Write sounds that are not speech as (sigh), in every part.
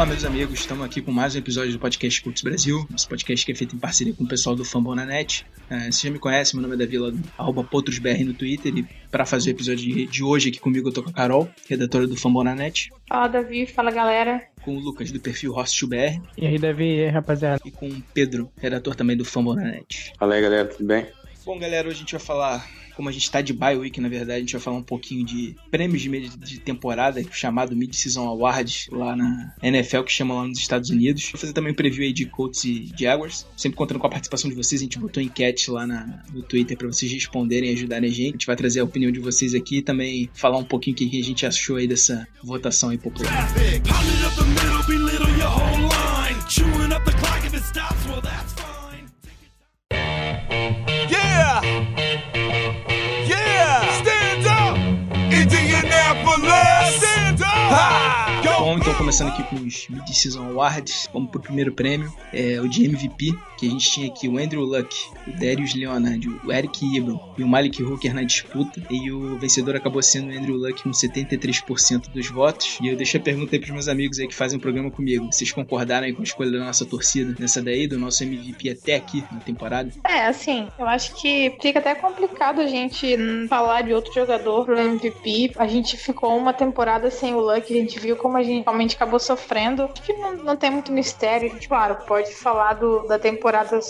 Olá, meus amigos, estamos aqui com mais um episódio do podcast Cultos Brasil, esse podcast que é feito em parceria com o pessoal do Fambonanet. Uh, você já me conhece, meu nome é Davi, arroba PotrosBR no Twitter, e para fazer o episódio de, de hoje aqui comigo eu tô com a Carol, redatora do Fambonanet, Fala, Davi. Fala, galera. com o Lucas do perfil HostBR E aí, Davi, e aí, rapaziada? e com o Pedro, redator também do Fambonanet. Fala aí, galera, tudo bem? Bom, galera, hoje a gente vai falar, como a gente tá de bye week, na verdade, a gente vai falar um pouquinho de prêmios de, meio de temporada, chamado Mid-Season Awards, lá na NFL, que chama lá nos Estados Unidos. Vou fazer também um preview aí de Colts e Jaguars, sempre contando com a participação de vocês, a gente botou enquete lá na- no Twitter pra vocês responderem e ajudarem a gente. A gente vai trazer a opinião de vocês aqui e também falar um pouquinho o que a gente achou aí dessa votação aí popular. Traffic. Stand Bom, então começando aqui com os Mid-Season Awards, vamos pro primeiro prêmio, é o de MVP, que a gente tinha aqui o Andrew Luck, o Darius Leonard, o Eric Ibram e o Malik Hooker na disputa, e o vencedor acabou sendo o Andrew Luck com 73% dos votos, e eu deixo a pergunta aí pros meus amigos aí que fazem o programa comigo, vocês concordaram aí com a escolha da nossa torcida nessa daí, do nosso MVP até aqui na temporada? É, assim, eu acho que fica até complicado a gente falar de outro jogador pro MVP. A gente ficou uma temporada sem o Luck, a gente viu como a gente realmente acabou sofrendo. Acho que não, não tem muito mistério. A gente, claro, pode falar do- da temporada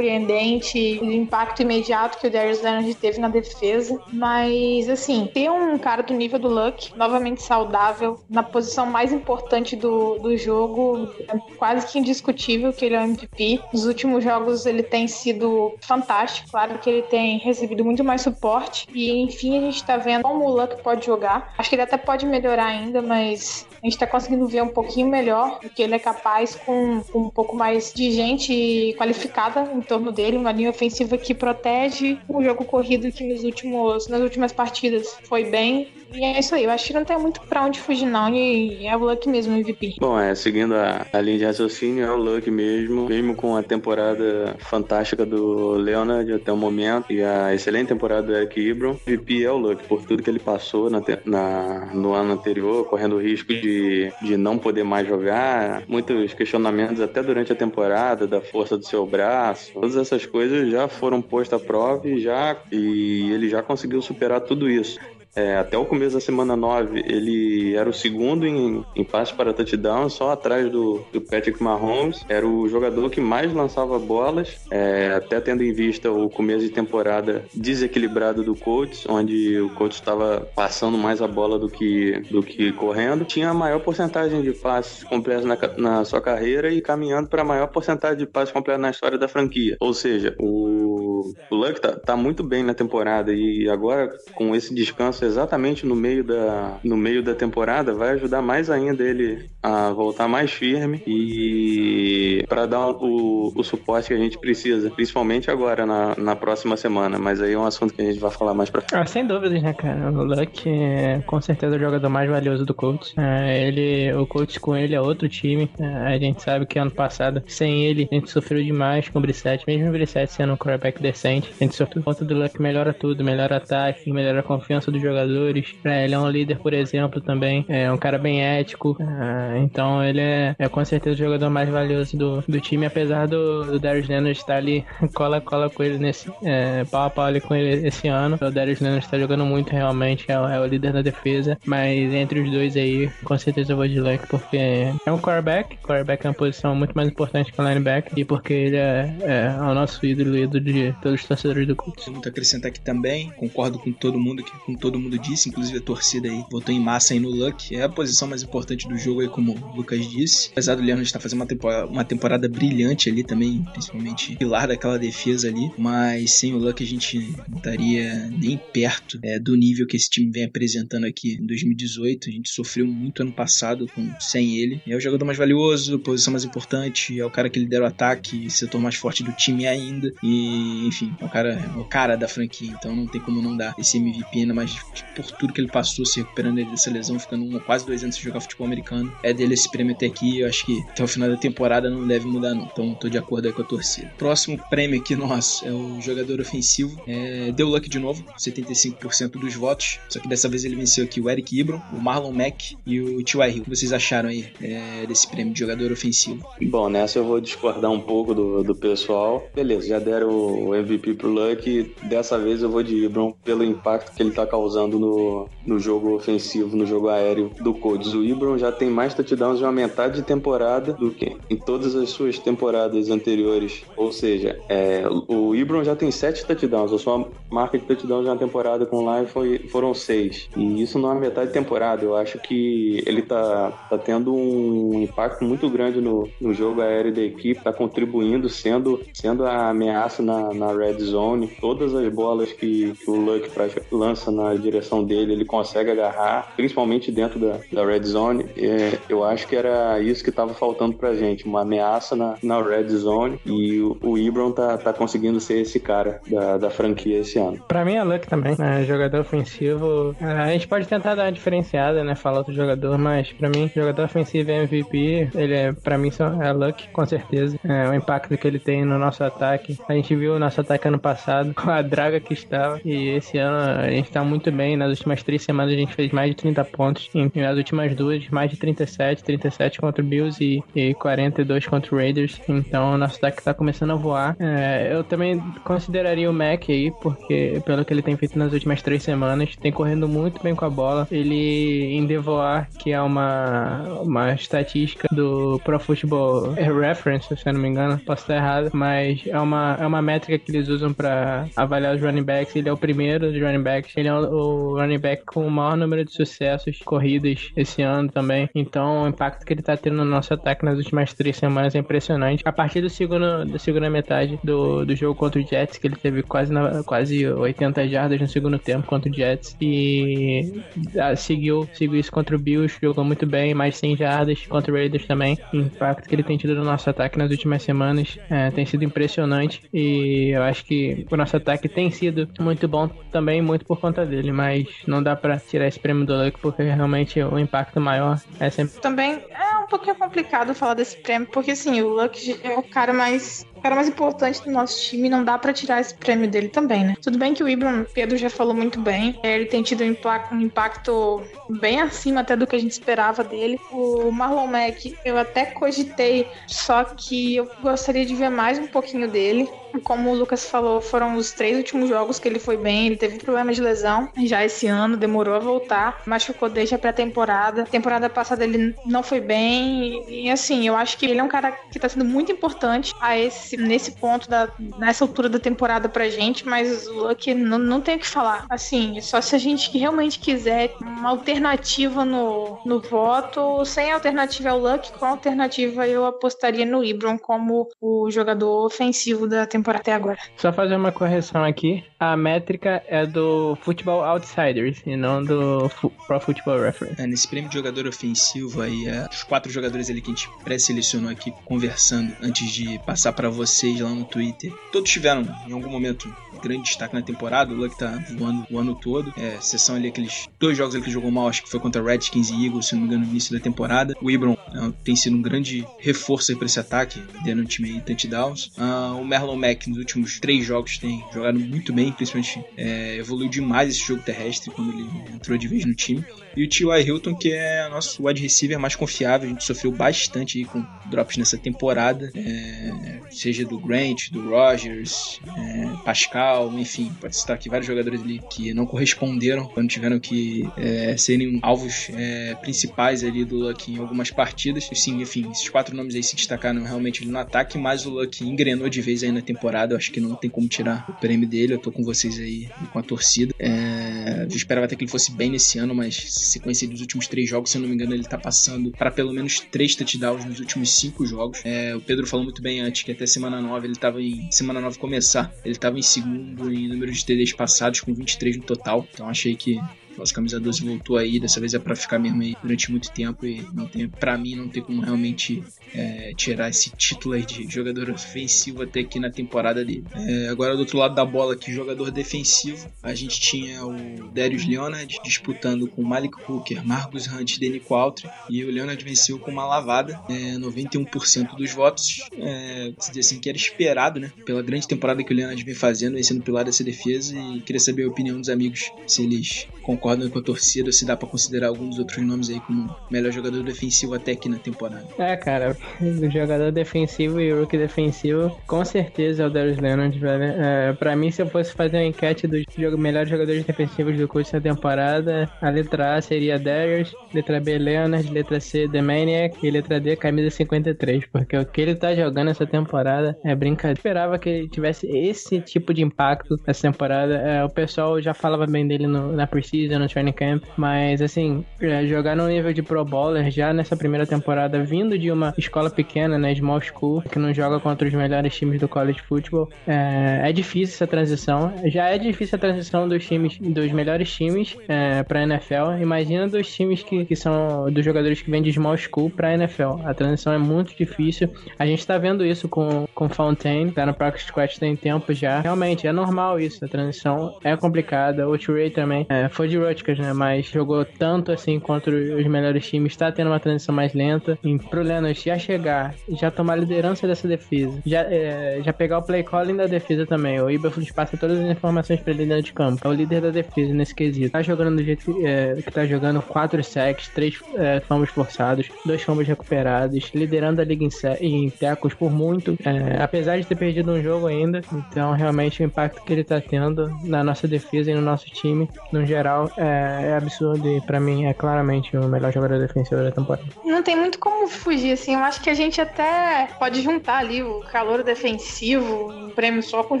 surpreendente, do impacto imediato que o Darius Leonard teve na defesa. Mas, assim, ter um cara do nível do Luck, novamente saudável, na posição mais importante do, do jogo, é quase que indiscutível que ele é o MVP. Nos últimos jogos ele tem sido fantástico. Claro que ele tem recebido muito mais suporte. E enfim, a gente tá vendo como o Luck pode jogar. Acho que ele até pode melhorar ainda, mas a gente tá conseguindo ver um pouquinho melhor do que ele é capaz com, com um pouco mais de gente qualificada em torno dele, uma linha ofensiva que protege o jogo corrido que nos últimos, nas últimas partidas foi bem. E é isso aí, eu acho que não tem muito pra onde fugir, não. E é o Luck mesmo, o MVP. Bom, é, seguindo a, a linha de raciocínio, é o Luck mesmo, mesmo com a temporada fantástica do Leonard até o momento e a excelente temporada do Eric Ibram, o MVP é o Luck, por tudo que ele passou na, na- no ano anterior, correndo o risco de, de não poder mais jogar, muitos questionamentos até durante a temporada, da força do seu braço, todas essas coisas já foram postas à prova e, já, e ele já conseguiu superar tudo isso. É, até o começo da semana 9, ele era o segundo em, em passe para touchdown, só atrás do, do Patrick Mahomes. Era o jogador que mais lançava bolas, é, até tendo em vista o começo de temporada desequilibrado do Colts, onde o Colts estava passando mais a bola do que, do que correndo. Tinha a maior porcentagem de passes completos na, na sua carreira e caminhando para a maior porcentagem de passes completos na história da franquia. Ou seja, o, o Luck tá, tá muito bem na temporada e agora com esse descanso exatamente no meio da, no meio da temporada vai ajudar mais ainda ele a voltar mais firme e para dar o, o suporte que a gente precisa, principalmente agora na, na próxima semana. Mas aí é um assunto que a gente vai falar mais pra frente. Ah, sem dúvidas, né, cara? O Luck é com certeza o jogador mais valioso do Colts. É, ele, o Colts com ele é outro time. É, a gente sabe que ano passado, sem ele, a gente sofreu demais com o Brissette. Mesmo o Brissette sendo um quarterback decente, a gente sofreu conta do Luck, melhora tudo, melhora ataque, melhora a confiança dos jogadores. É, ele é um líder, por exemplo, também. É um cara bem ético. É, então ele é, é com certeza o jogador mais valioso do, do time, apesar do, do Darius Leonard estar ali cola cola com ele nesse é, pau a pau ali com ele esse ano. O Darius Leonard está jogando muito realmente, é, é o líder da defesa, mas entre os dois aí, com certeza eu vou de Luck, porque é um quarterback, quarterback é uma posição muito mais importante que o linebacker, e porque ele é, é o nosso ídolo, ídolo de todos os torcedores do Colts. Muito acrescentar aqui também, concordo com todo mundo que com todo mundo disse, inclusive a torcida aí votou em massa aí no Luck, é a posição mais importante do jogo aí, como o Lucas disse. Apesar do Leonard estar fazendo uma temporada, uma temporada brilhante ali também, principalmente pilar daquela defesa ali, mas sem o Luck a gente não estaria nem perto é, do nível que esse time vem apresentando aqui em 2018. A gente sofreu muito ano passado com, sem ele. É o jogador mais valioso, posição mais importante, é o cara que lidera o ataque, setor mais forte do time ainda. E enfim, é o cara, é o cara da franquia, então não tem como não dar esse MVP, ainda mais por tudo que ele passou se recuperando dessa lesão, ficando um, quase dois anos sem jogar futebol americano. É dele esse prêmio até aqui, eu acho que até o final da temporada não deve mudar não, então tô de acordo aí com a torcida. Próximo prêmio aqui nosso é o jogador ofensivo, é, deu luck de novo, 75% dos votos, só que dessa vez ele venceu aqui o Eric Ibram, o Marlon Mack e o T.Y. Hill. O que vocês acharam aí é, desse prêmio de jogador ofensivo? Bom, nessa eu vou discordar um pouco do, do pessoal. Beleza, já deram o MVP pro Luck. Dessa vez eu vou de Ibram pelo impacto que ele tá causando no, no jogo ofensivo, no jogo aéreo do Colts. O Ibram já tem mais touchdowns de uma metade de temporada do que em todas as suas temporadas anteriores. Ou seja, é, o Ibram já tem sete touchdowns. A sua marca de touchdowns de uma temporada com o Lion foi, foram seis. E isso não é metade de temporada. Eu acho que ele tá, tá tendo um impacto muito grande no, no jogo aéreo da equipe, tá contribuindo, sendo, sendo a ameaça na, na red zone. Todas as bolas que, que o Luck lança na direção dele, ele consegue agarrar, principalmente dentro da, da red zone. É, eu acho que era isso que tava faltando pra gente, uma ameaça na, na red zone. E o, o Ibram tá, tá conseguindo ser esse cara da, da franquia esse ano. Pra mim é Luck também, né? Jogador ofensivo. É, a gente pode tentar dar uma diferenciada, né? Falar outro jogador, mas pra mim, jogador ofensivo é MVP. Ele é, pra mim, é Luck, com certeza. É, o impacto que ele tem no nosso ataque. A gente viu o nosso ataque ano passado, (laughs) com a draga que estava. E esse ano a gente tá muito Nas últimas três semanas a gente fez mais de 30 pontos. E nas últimas duas, mais de 37. 37 contra o Bills e, e 42 contra o Raiders. Então o nosso ataque tá começando a voar. É, eu também consideraria o Mac aí, porque pelo que ele tem feito nas últimas três semanas, tem correndo muito bem com a bola. Ele em Devoar, que é uma, uma estatística do Pro Football Reference, se eu não me engano, posso estar errado, mas é uma, é uma métrica que eles usam para avaliar os running backs. Ele é o primeiro dos running backs, ele é o, o running back com o maior número de sucessos corridas esse ano também. Então, o impacto que ele tá tendo no nosso ataque nas últimas três semanas é impressionante. A partir do segundo, da segunda metade do, do jogo contra o Jets, que ele teve quase, na, quase 80 jardas no segundo tempo contra o Jets e ah, seguiu, seguiu isso contra o Bills, jogou muito bem, mais 100 jardas contra o Raiders também. O impacto que ele tem tido no nosso ataque nas últimas semanas é, tem sido impressionante e eu acho que o nosso ataque tem sido muito bom também, muito por conta dele, mas não dá pra tirar esse prêmio do Luck porque realmente o impacto maior é sempre. Também é um pouquinho complicado falar desse prêmio, porque assim, o Luck é o cara mais cara mais importante do nosso time, não dá pra tirar esse prêmio dele também, né? Tudo bem que o Ibram, Pedro já falou muito bem, é, ele tem tido um impacto, bem acima até do que a gente esperava dele. O Marlon Mack, eu até cogitei, só que eu gostaria de ver mais um pouquinho dele. Como o Lucas falou, foram os três últimos jogos que ele foi bem. Ele teve problemas de lesão já esse ano, demorou a voltar, machucou desde a pré-temporada. Temporada passada ele não foi bem. E, assim, eu acho que ele é um cara que tá sendo muito importante a esse, nesse ponto, da, nessa altura da temporada pra gente. Mas o Luck não, não tem o que falar. Assim, só se a gente realmente quiser uma alternativa no, no voto. Sem alternativa ao Luck, com alternativa eu apostaria no Ibram como o jogador ofensivo da temporada até agora. Só fazer uma correção aqui. A métrica é do Football Outsiders e não do Fu- Pro Football Reference. É, nesse prêmio de jogador ofensivo aí, é, os quatro jogadores ali que a gente pré-selecionou aqui conversando antes de passar pra vocês lá no Twitter, todos tiveram em algum momento grande destaque na temporada. O Luck tá voando o ano todo. É, exceção ali aqueles dois jogos que ele jogou mal, acho que foi contra Redskins e Eagles, se não me engano, no início da temporada. O Ibram é, tem sido um grande reforço pra esse ataque, dando um time aí touchdowns. Ah, o Merlon Mack nos últimos três jogos tem jogado muito bem, principalmente é, evoluiu demais esse jogo terrestre quando ele entrou de vez no time. E o T.Y. Hilton, que é nosso wide receiver mais confiável, a gente sofreu bastante com drops nessa temporada, é, seja do Grant, do Rogers, é, Pascal, enfim, pode citar aqui vários jogadores ali que não corresponderam quando tiveram que é, serem alvos é, principais ali do Luck em algumas partidas. Sim, enfim, esses quatro nomes aí se destacaram realmente no ataque, mas o Luck engrenou de vez aí na temporada, eu acho que não tem como tirar o prêmio dele, eu tô com vocês aí com a torcida. É, eu esperava até que ele fosse bem nesse ano, mas sequência dos últimos três jogos, se eu não me engano, ele tá passando para pelo menos três touchdowns nos últimos cinco jogos. É, o Pedro falou muito bem antes que até semana 9 ele tava em. Semana 9 começar, ele tava em segundo em número de TDs passados, com 23 no total. Então achei que nossa camisa 12 voltou aí, dessa vez é pra ficar mesmo aí durante muito tempo e não tem, pra mim não tem como realmente é, tirar esse título aí de jogador ofensivo até aqui na temporada dele. É, agora do outro lado da bola aqui, jogador defensivo, a gente tinha o Darius Leonard disputando com Malik Hooker, Marcus Hunt e Denico Altry e o Leonard venceu com uma lavada, é, 91% dos votos, é, se dizer assim que era esperado, né, pela grande temporada que o Leonard vem fazendo, vem sendo pilar dessa defesa e queria saber a opinião dos amigos, se eles concordam com a torcida ou se dá para considerar alguns outros nomes aí como melhor jogador defensivo até aqui na temporada. É, cara, (laughs) jogador defensivo e rookie defensivo, com certeza é o Darius Leonard, velho. É, pra mim, se eu fosse fazer uma enquete dos melhores jogadores defensivos do curso na temporada, a letra A seria Darius, letra B Leonard, letra C The Maniac e letra D camisa 53, porque o que ele tá jogando essa temporada é brincadeira. Eu esperava que ele tivesse esse tipo de impacto essa temporada. É, o pessoal já falava bem dele no, na preseason, no training camp, mas assim, é, jogar no nível de Pro Bowler já nessa primeira temporada, vindo de uma escola pequena, né, small school, que não joga contra os melhores times do college football, é, é difícil essa transição. Já é difícil a transição dos times, dos melhores times é, para NFL. Imagina dos times que, que são dos jogadores que vêm de small school para NFL. A transição é muito difícil. A gente tá vendo isso com com Fontaine, tá no Practice Squad tem tempo já. Realmente é normal isso. A transição é complicada. O Trey também é, foi de Rutgers, né? Mas jogou tanto assim contra os melhores times. Tá tendo uma transição mais lenta. E pro Leonard já chegar, já tomar liderança dessa defesa, já, é, já pegar o play calling da defesa também. O Iberflux passa todas as informações pra ele dentro de campo. É o líder da defesa nesse quesito. Tá jogando do jeito que, é, que tá jogando, quatro sacks, três é, fumbles forçados, dois fumbles recuperados, liderando a liga em, em tecos por muito, é, apesar de ter perdido um jogo ainda. Então, realmente, o impacto que ele tá tendo na nossa defesa e no nosso time, no geral, é, é absurdo e pra mim é claramente o melhor jogador defensivo da temporada. Não tem muito como fugir, assim. Eu acho que a gente até pode juntar ali o calor defensivo, um prêmio só com o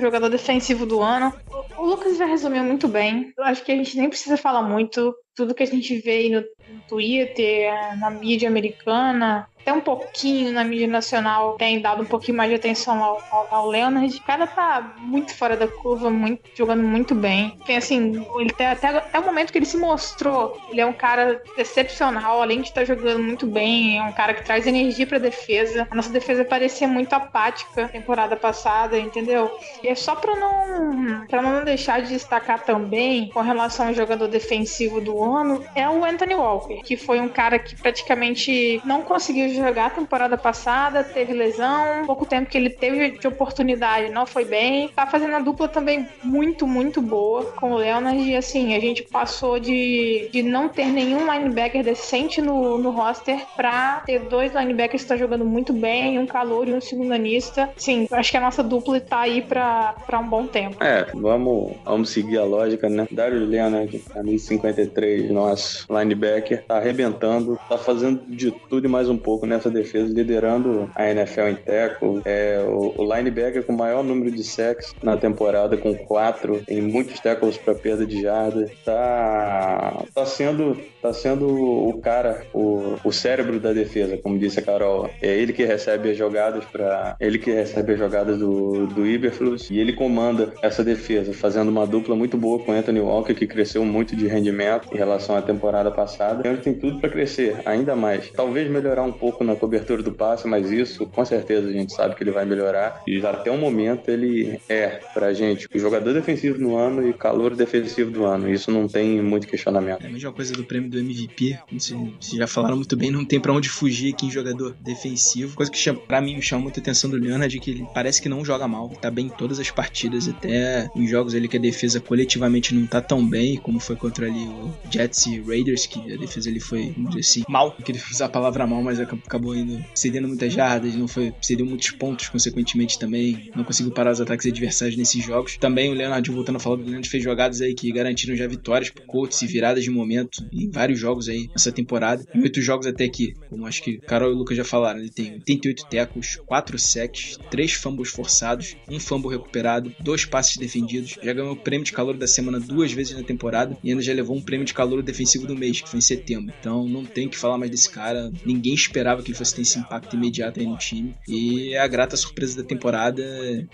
jogador defensivo do ano. O Lucas já resumiu muito bem. Eu acho que a gente nem precisa falar muito. Tudo que a gente vê aí no, Twitter, na mídia americana, até um pouquinho na mídia nacional tem dado um pouquinho mais de atenção ao, ao, ao Leonard. O cara tá muito fora da curva, muito, jogando muito bem. Tem assim, ele tem até, até o momento que ele se mostrou, ele é um cara excepcional, além de estar jogando muito bem, é um cara que traz energia pra defesa. A nossa defesa parecia muito apática temporada passada, entendeu? E é só pra não, pra não deixar de destacar também, com relação ao jogador defensivo do ano, é o Anthony Walker, que foi um cara que praticamente não conseguiu jogar a temporada passada, teve lesão, pouco tempo que ele teve de oportunidade, não foi bem. Tá fazendo a dupla também muito, muito boa com o Leonard. E assim, a gente passou de, de não ter nenhum linebacker decente no, no roster pra ter dois linebackers que estão jogando muito bem, um calor e um segundanista. Sim, acho que a nossa dupla tá aí pra, pra um bom tempo. É, vamos, vamos seguir a lógica, né? Darius Leonard, camisa 53, nosso linebacker, tá arrebentando, tá fazendo de tudo e mais um pouco nessa defesa, liderando a NFL em tackle. É o, o linebacker com o maior número de sacks na temporada, com quatro, em muitos tackles para perda de jarda. Tá, tá sendo tá sendo o cara, o, o cérebro da defesa, como disse a Carol. É ele que recebe as jogadas para ele que recebe as jogadas do, do Iberflus e ele comanda essa defesa, fazendo uma dupla muito boa com Anthony Walker, que cresceu muito de rendimento em relação à temporada passada. Ele tem tudo para crescer ainda mais. Talvez melhorar um pouco na cobertura do passe, mas isso com certeza a gente sabe que ele vai melhorar. E até o momento ele é pra gente o jogador defensivo do ano e calor defensivo do ano. Isso não tem muito questionamento. É a mesma coisa do prêmio do MVP, vocês já falaram muito bem, não tem para onde fugir aqui em jogador defensivo. Coisa que para mim me chama muita atenção do Leonard é que ele parece que não joga mal, tá bem em todas as partidas, até em jogos ali que a defesa coletivamente não tá tão bem, como foi contra ali o Jets e Raiders, que a defesa ali foi, vamos dizer assim, mal, não queria usar a palavra mal, mas acabou indo cedendo muitas jardas, não foi, cedeu muitos pontos consequentemente também, não conseguiu parar os ataques adversários nesses jogos. Também o Leonard, voltando a falar do Leonard, fez jogadas aí que garantiram já vitórias pro Colts e viradas de momento em vários jogos aí nessa temporada. Em oito jogos até aqui, como acho que Carol e o Lucas já falaram, ele tem 88 tecos, 4 sacks, 3 fumbles forçados, um fumble recuperado, dois passes defendidos, já ganhou o prêmio de calor da semana duas vezes na temporada e ainda já levou um prêmio de calor defensivo do mês, que foi em setembro. Então não tem que falar mais desse cara, ninguém esperava esperava que ele fosse ter esse impacto imediato aí no time. E a grata surpresa da temporada.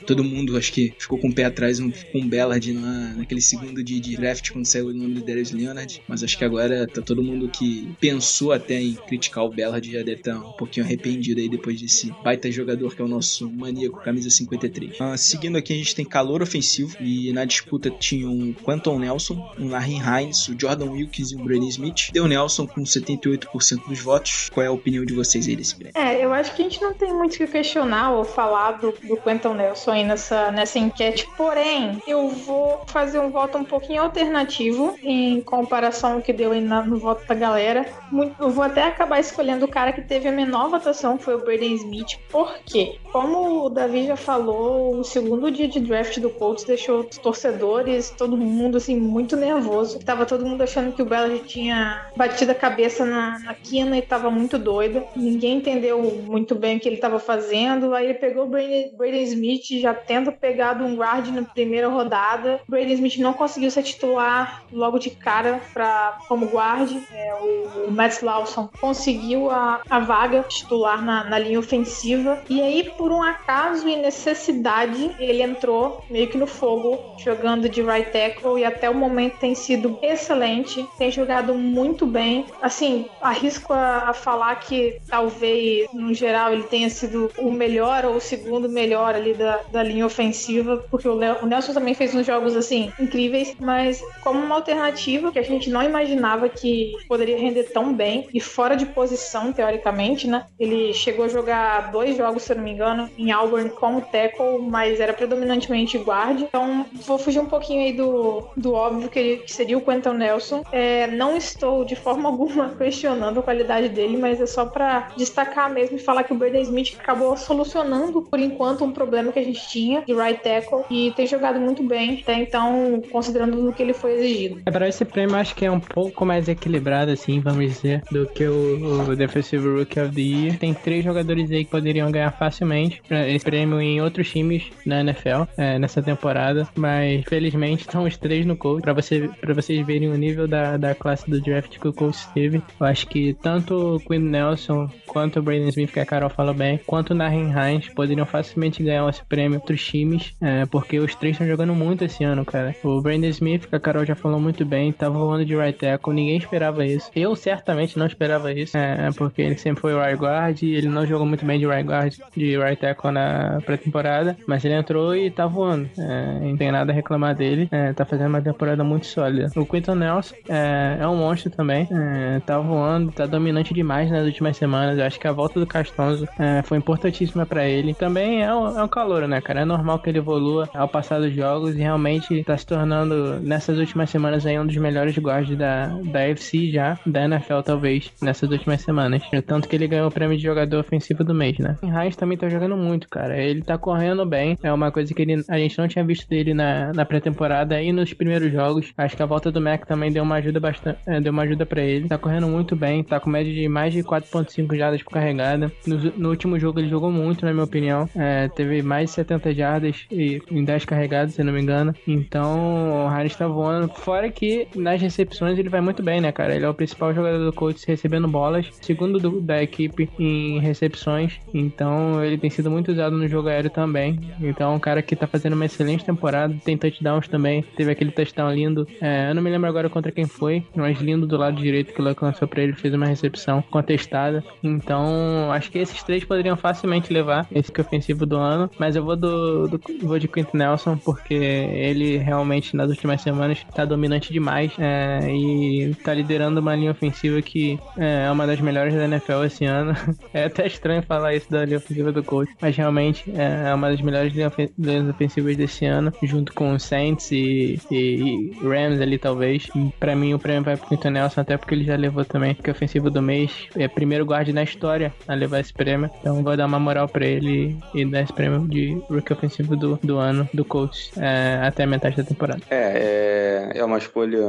Todo mundo, acho que ficou com o pé atrás com o Bellard na, naquele segundo de, de draft quando saiu o nome do Darius Leonard. Mas acho que agora tá todo mundo que pensou até em criticar o Bellard já deve estar um pouquinho arrependido aí depois desse baita jogador que é o nosso maníaco, camisa 53. Ah, seguindo aqui, a gente tem calor ofensivo e na disputa tinham um Quanton Nelson, um Larry Hines, o Jordan Wilkins e o Brady Smith. Deu Nelson com 78% dos votos. Qual é a opinião de vocês aí desse prêmio? É, eu acho que a gente não tem muito que questionar ou falar do, do Quentin Nelson aí nessa, nessa enquete. Porém, eu vou fazer um voto um pouquinho alternativo em comparação ao que deu aí no voto da galera. Muito- eu vou até acabar escolhendo o cara que teve a menor votação, que foi o Braden Smith. Por quê? Como o Davi já falou, o segundo dia de draft do Colts deixou os torcedores, todo mundo, assim, muito nervoso. Tava todo mundo achando que o Bellard tinha batido a cabeça na, na quina e tava muito doido. Ninguém entendeu muito bem o que ele tava fazendo. Aí ele pegou o Braden Smith, já tendo pegado um guard na primeira rodada. O Braden Smith não conseguiu ser titular logo de cara pra, como guard. É, o, o Matt Lawson conseguiu a, a vaga titular na, na linha ofensiva. E aí, por um acaso e necessidade, ele entrou meio que no fogo, jogando de right tackle e até o momento tem sido excelente, tem jogado muito bem. Assim, arrisco a, a falar que talvez, no geral, ele tenha sido o melhor ou o segundo melhor ali da, da linha ofensiva, porque o, Leo- o Nelson também fez uns jogos assim incríveis, mas como uma alternativa que a gente não imaginava que poderia render tão bem e fora de posição, teoricamente, né? Ele chegou a jogar dois jogos, se eu não me engano, em Auburn como tackle, mas era predominantemente guard. Então, vou fugir um pouquinho aí do, do óbvio que, que seria o Quentin Nelson. É, não estou de forma (laughs) alguma questionando a qualidade dele, mas é só pra destacar mesmo e falar que o Braden Smith acabou solucionando, por enquanto, um problema que a gente tinha de right tackle e tem jogado muito bem, até então, considerando o que ele foi exigido. É, Para esse prêmio, acho que é um pouco mais equilibrado, assim, vamos dizer, do que o, o Defensive Rookie of the Year. Tem três jogadores aí que poderiam ganhar facilmente é, esse prêmio em outros times na NFL é, nessa temporada, mas felizmente (laughs) estão os três no Colts. Para você, pra vocês verem o nível da, da classe do draft que o Colts teve, eu acho que tanto o Quinn Nelson quanto o Braden Smith, que a Carol falou bem, quanto o Nahin Hines poderiam facilmente ganhar esse prêmio outros times, é, porque os três estão jogando muito esse ano, cara. O Brandon Smith, que a Carol já falou muito bem, tá voando de right tackle, ninguém esperava isso. Eu certamente não esperava isso, é, porque ele sempre foi right guard ele não jogou muito bem de right guard, de right tackle na pré-temporada, mas ele entrou e tá voando. É, não tem nada a reclamar dele, é, tá fazendo uma temporada muito sólida. O Quinton Nelson é, é um monstro também, é, tá voando, tá dominante demais nas últimas semanas. Eu acho que a volta do Castonzo é, foi importantíssima pra ele. Também é um, é um calor, né, cara? É normal que ele evolua ao passar dos jogos e realmente tá se tornando, nessas últimas semanas, aí um dos melhores guards da, da AFC já, da NFL talvez, nessas últimas semanas. Tanto que ele ganhou o prêmio de jogador ofensivo do mês, né? Hines também tá jogando muito, cara. Ele tá correndo bem. É uma coisa que ele, a gente não tinha visto dele na, na pré-temporada e nos primeiros jogos. Acho que a volta do Mac também deu uma ajuda bastante, é, deu uma ajuda pra ele. Tá correndo muito bem, tá com média de mais de 4.5 jardas por carregada. No, no último jogo ele jogou muito, na minha opinião. É, teve mais de 70 jardas e, em 10 carregadas, se não me engano. Então, o Harris tá voando. Fora que nas recepções ele vai muito bem, né, cara? Ele é o principal jogador do Colts recebendo bolas, segundo do- da equipe em recepções. Então, ele tem sido muito usado no jogo aéreo também. Então, é um cara que tá fazendo uma excelente temporada. Tem touchdowns também. Teve aquele touchdown lindo. É, eu não me lembro agora contra quem foi, mas lindo do lado direito que o Luck lançou pra ele. Fez uma recepção contestada. Então, acho que esses três poderiam facilmente levar esse que é ofensivo do ano. Mas eu vou do, do vou de Quentin Nelson, porque ele realmente nas últimas semanas tá dominante demais é, e tá liderando uma linha ofensiva que é uma das melhores da NFL esse ano. (laughs) É até estranho falar isso da linha ofensiva do Mas realmente é uma das melhores linhas ofensivas desse ano, junto com Saints e, e- e Rams ali talvez. Pra mim o prêmio vai pro Quentin Nelson, até porque ele já levou também que é ofensivo do mês. É primeiro guard na história a levar esse prêmio. Então vou dar uma moral pra ele e dar esse prêmio de rookie ofensivo do, do ano do Colts é, até a metade da temporada. É, é, é uma escolha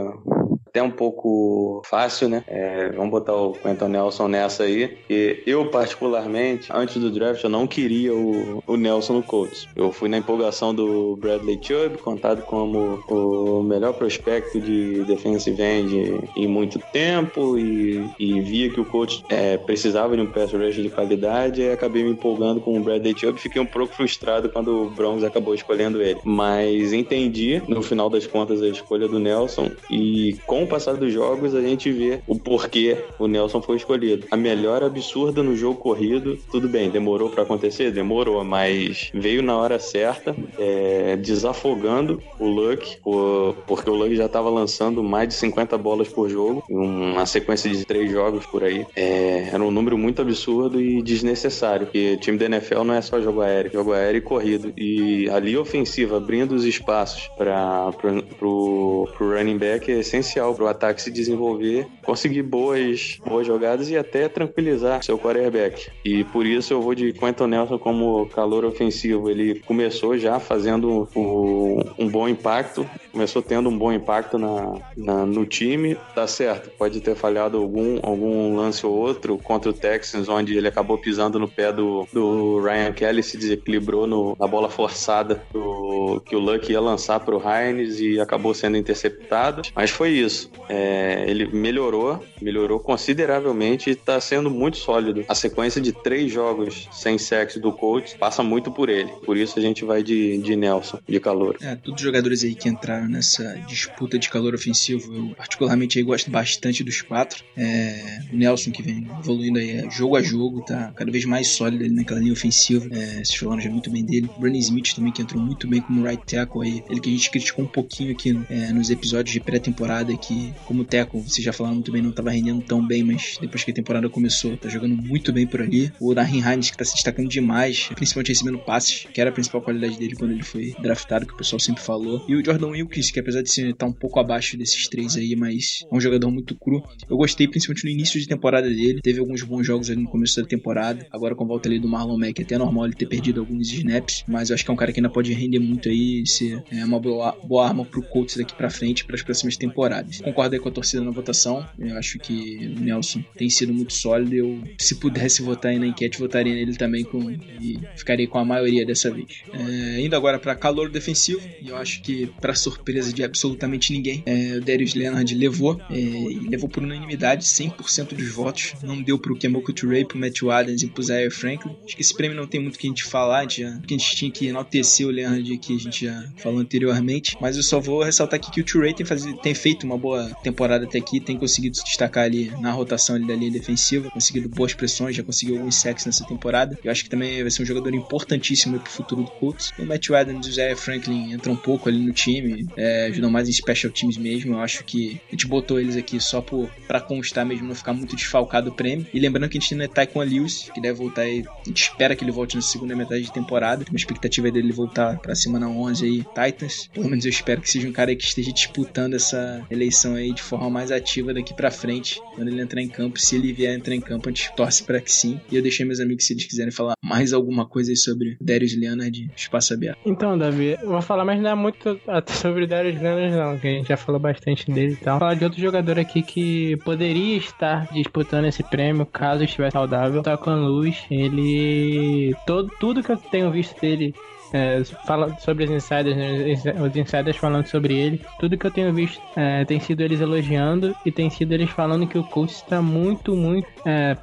até um pouco fácil, né? É, vamos botar o Quentin Nelson nessa aí. E eu, particularmente, antes do draft, eu não queria o, o Nelson no Colts. Eu fui na empolgação do Bradley Chubb, contado como o melhor prospecto de defensive end em muito tempo e, e via que o Colts é, precisava de um pass rush de qualidade e acabei me empolgando com o Bradley Chubb. Fiquei um pouco frustrado quando o Browns acabou escolhendo ele. Mas entendi, no final das contas, a escolha do Nelson e com o passar dos jogos a gente vê o porquê o Nelson foi escolhido. A melhora absurda no jogo corrido, tudo bem, demorou para acontecer? Demorou, mas veio na hora certa, é, desafogando o Luck, o- porque o Luck já estava lançando mais de 50 bolas por jogo, uma sequência de três jogos por aí. É, era um número muito absurdo e desnecessário, porque time da NFL não é só jogo aéreo, jogo aéreo e corrido. E a linha ofensiva abrindo os espaços para pro running back é essencial para o ataque se desenvolver, conseguir boas, boas jogadas e até tranquilizar seu quarterback. E por isso eu vou de Quentin Nelson como calor ofensivo. Ele começou já fazendo um bom impacto, começou tendo um bom impacto na, na- no time. Tá certo, pode ter falhado algum, algum lance ou outro contra o Texans, onde ele acabou pisando no pé do, do Ryan Kelly, se desequilibrou no- na bola forçada do- que o Luck ia lançar pro Hines e acabou sendo interceptado. Mas foi isso. É, ele melhorou, melhorou consideravelmente e tá sendo muito sólido. A sequência de três jogos sem sexo do coach passa muito por ele. Por isso a gente vai de, de Nelson, de calor. É, todos os jogadores aí que entraram nessa disputa de calor ofensivo, eu particularmente aí gosto bastante dos quatro. É, o Nelson que vem evoluindo aí é, jogo a jogo, tá cada vez mais sólido ali naquela linha ofensiva. É, vocês falaram já muito bem dele. O Brandon Smith também que entrou muito bem como right tackle aí. Ele que a gente criticou um pouquinho aqui é, nos episódios de pré-temporada que como tackle, vocês já falaram muito bem, não tava rendendo tão bem, mas depois que a temporada começou, tá jogando muito bem por ali. O Nahin Hines que tá se destacando demais, principalmente recebendo passes, que era a principal qualidade dele quando ele foi draftado, que o pessoal sempre falou. E o Jordan Wilkins, que apesar de ser tá um pouco abaixo desses três aí, mas é um jogador muito cru. Eu gostei principalmente no início de temporada dele. Teve alguns bons jogos ali no começo da temporada. Agora com a volta ali do Marlon Mack, é até normal ele ter perdido alguns snaps, mas eu acho que é um cara que ainda pode render muito aí ser é, uma boa, boa arma pro Colts daqui pra frente para as próximas temporadas. Concordo aí com a torcida na votação. Eu acho que o Nelson tem sido muito sólido. Eu, se pudesse votar aí na enquete, votaria nele também com, e ficaria com a maioria dessa vez. É, indo agora para calor defensivo, e eu acho que, para surpresa de absolutamente ninguém, é, o Darius Leonard levou, é, e levou por unanimidade 100% dos votos. Não deu pro Kemoku Turei, pro Matthew Adams e pro Zaire Franklin. Acho que esse prêmio não tem muito o que a gente falar, a gente, já, a gente tinha que enaltecer o Leonard que a gente já falou anteriormente. Mas eu só vou ressaltar aqui que o Turei tem, tem feito uma boa temporada até aqui, tem conseguido se destacar ali na rotação ali da linha defensiva, conseguido boas pressões, já conseguiu alguns sacks nessa temporada. Eu acho que também vai ser um jogador importantíssimo pro futuro do Colts. O Matthew Adams e o Zaire Franklin entram um pouco ali no time, é, ajudam mais em special teams mesmo. Eu acho que a gente botou eles aqui só por, pra constar mesmo, não ficar muito desfalcado o prêmio. E lembrando que a gente tem o Taekwondo Lewis, que deve voltar aí, a gente espera que ele volte na segunda metade de temporada. Tem uma expectativa dele voltar pra semana 11 aí, Titans. Pelo menos eu espero que seja um cara que esteja disputando essa eleição aí de forma mais ativa daqui pra frente, quando ele entrar em campo. Se ele vier entrar em campo, a gente torce pra que sim. E eu deixei meus amigos, se eles quiserem falar mais alguma coisa aí sobre Darius Leonard, espaço aberto. Então, Davi, eu vou falar, mas não é muito até sobre o Darius Leonard, não, que a gente já falou bastante dele e tal. Falar de outro jogador aqui que poderia estar disputando esse prêmio caso estivesse saudável. Taquan Luz, ele. Todo, tudo que eu tenho visto dele. É, fala sobre os insiders, né, os insiders falando sobre ele. Tudo que eu tenho visto é, tem sido eles elogiando e tem sido eles falando que o coach está muito, muito. É,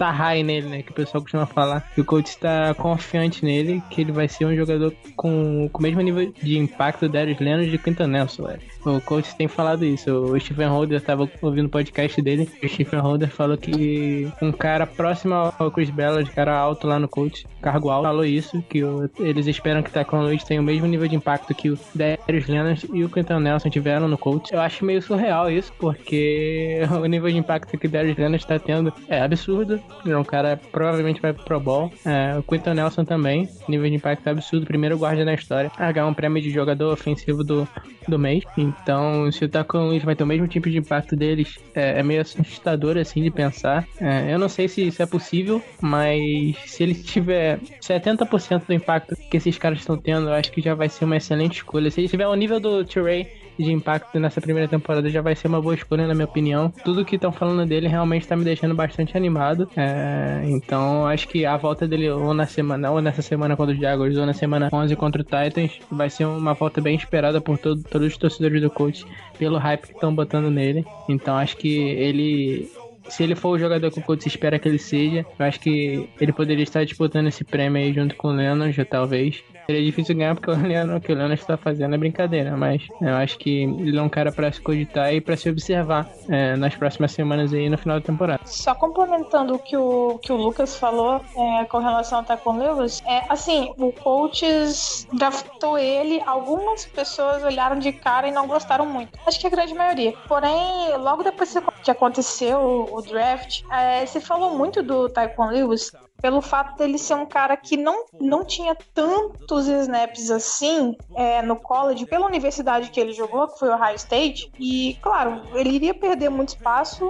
tá high nele, né? Que o pessoal costuma falar que o coach está confiante nele, que ele vai ser um jogador com, com o mesmo nível de impacto do Darius Leonard e de Quinton Nelson. O coach tem falado isso. O Stephen Holder estava ouvindo o podcast dele. O Stephen Holder falou que um cara próximo ao Chris Ballard, cara alto lá no coach, cargo alto, falou isso, que eles esperam que o Taquan Lewis tenha o mesmo nível de impacto que o Darius Leonard e o Quinton Nelson tiveram no coach. Eu acho meio surreal isso, porque (laughs) o nível de impacto que o Darius Leonard está tendo é absurdo. É um cara que provavelmente vai pro Pro Bowl. É, o Quinton Nelson também, nível de impacto absurdo, primeiro guarda na história. A ganhar um prêmio de jogador ofensivo do, do mês. Então, se o Taquan Lewis vai ter o mesmo tipo de impacto deles, é, é meio assustador assim de pensar. É, eu não sei se isso é possível, mas se ele tiver 70% do impacto que esses caras estão tendo, eu acho que já vai ser uma excelente escolha. Se ele tiver o nível do Trey de impacto nessa primeira temporada já vai ser uma boa escolha, na minha opinião. Tudo que estão falando dele realmente tá me deixando bastante animado. É, então, acho que a volta dele ou na semana, ou nessa semana contra os Jaguars, ou na semana 11 contra o Titans, vai ser uma volta bem esperada por todo, todos os torcedores do coach, pelo hype que estão botando nele. Então, acho que ele se ele for o jogador que o coach espera que ele seja, eu acho que ele poderia estar disputando esse prêmio aí junto com o Leonard, já talvez. Seria difícil ganhar porque o Leonard, o que o Leonard está fazendo é brincadeira, mas eu acho que ele é um cara para se cogitar e para se observar é, nas próximas semanas aí no final da temporada. Só complementando o que o, que o Lucas falou é, com relação ao Taquan Lewis, é assim, o coaches draftou ele, algumas pessoas olharam de cara e não gostaram muito. Acho que a grande maioria. Porém, logo depois que aconteceu o, draft, é, se falou muito do Taquan Lewis pelo fato dele ser um cara que não, não tinha tantos snaps assim é, no college, pela universidade que ele jogou, que foi o Ohio State. E, claro, ele iria perder muito espaço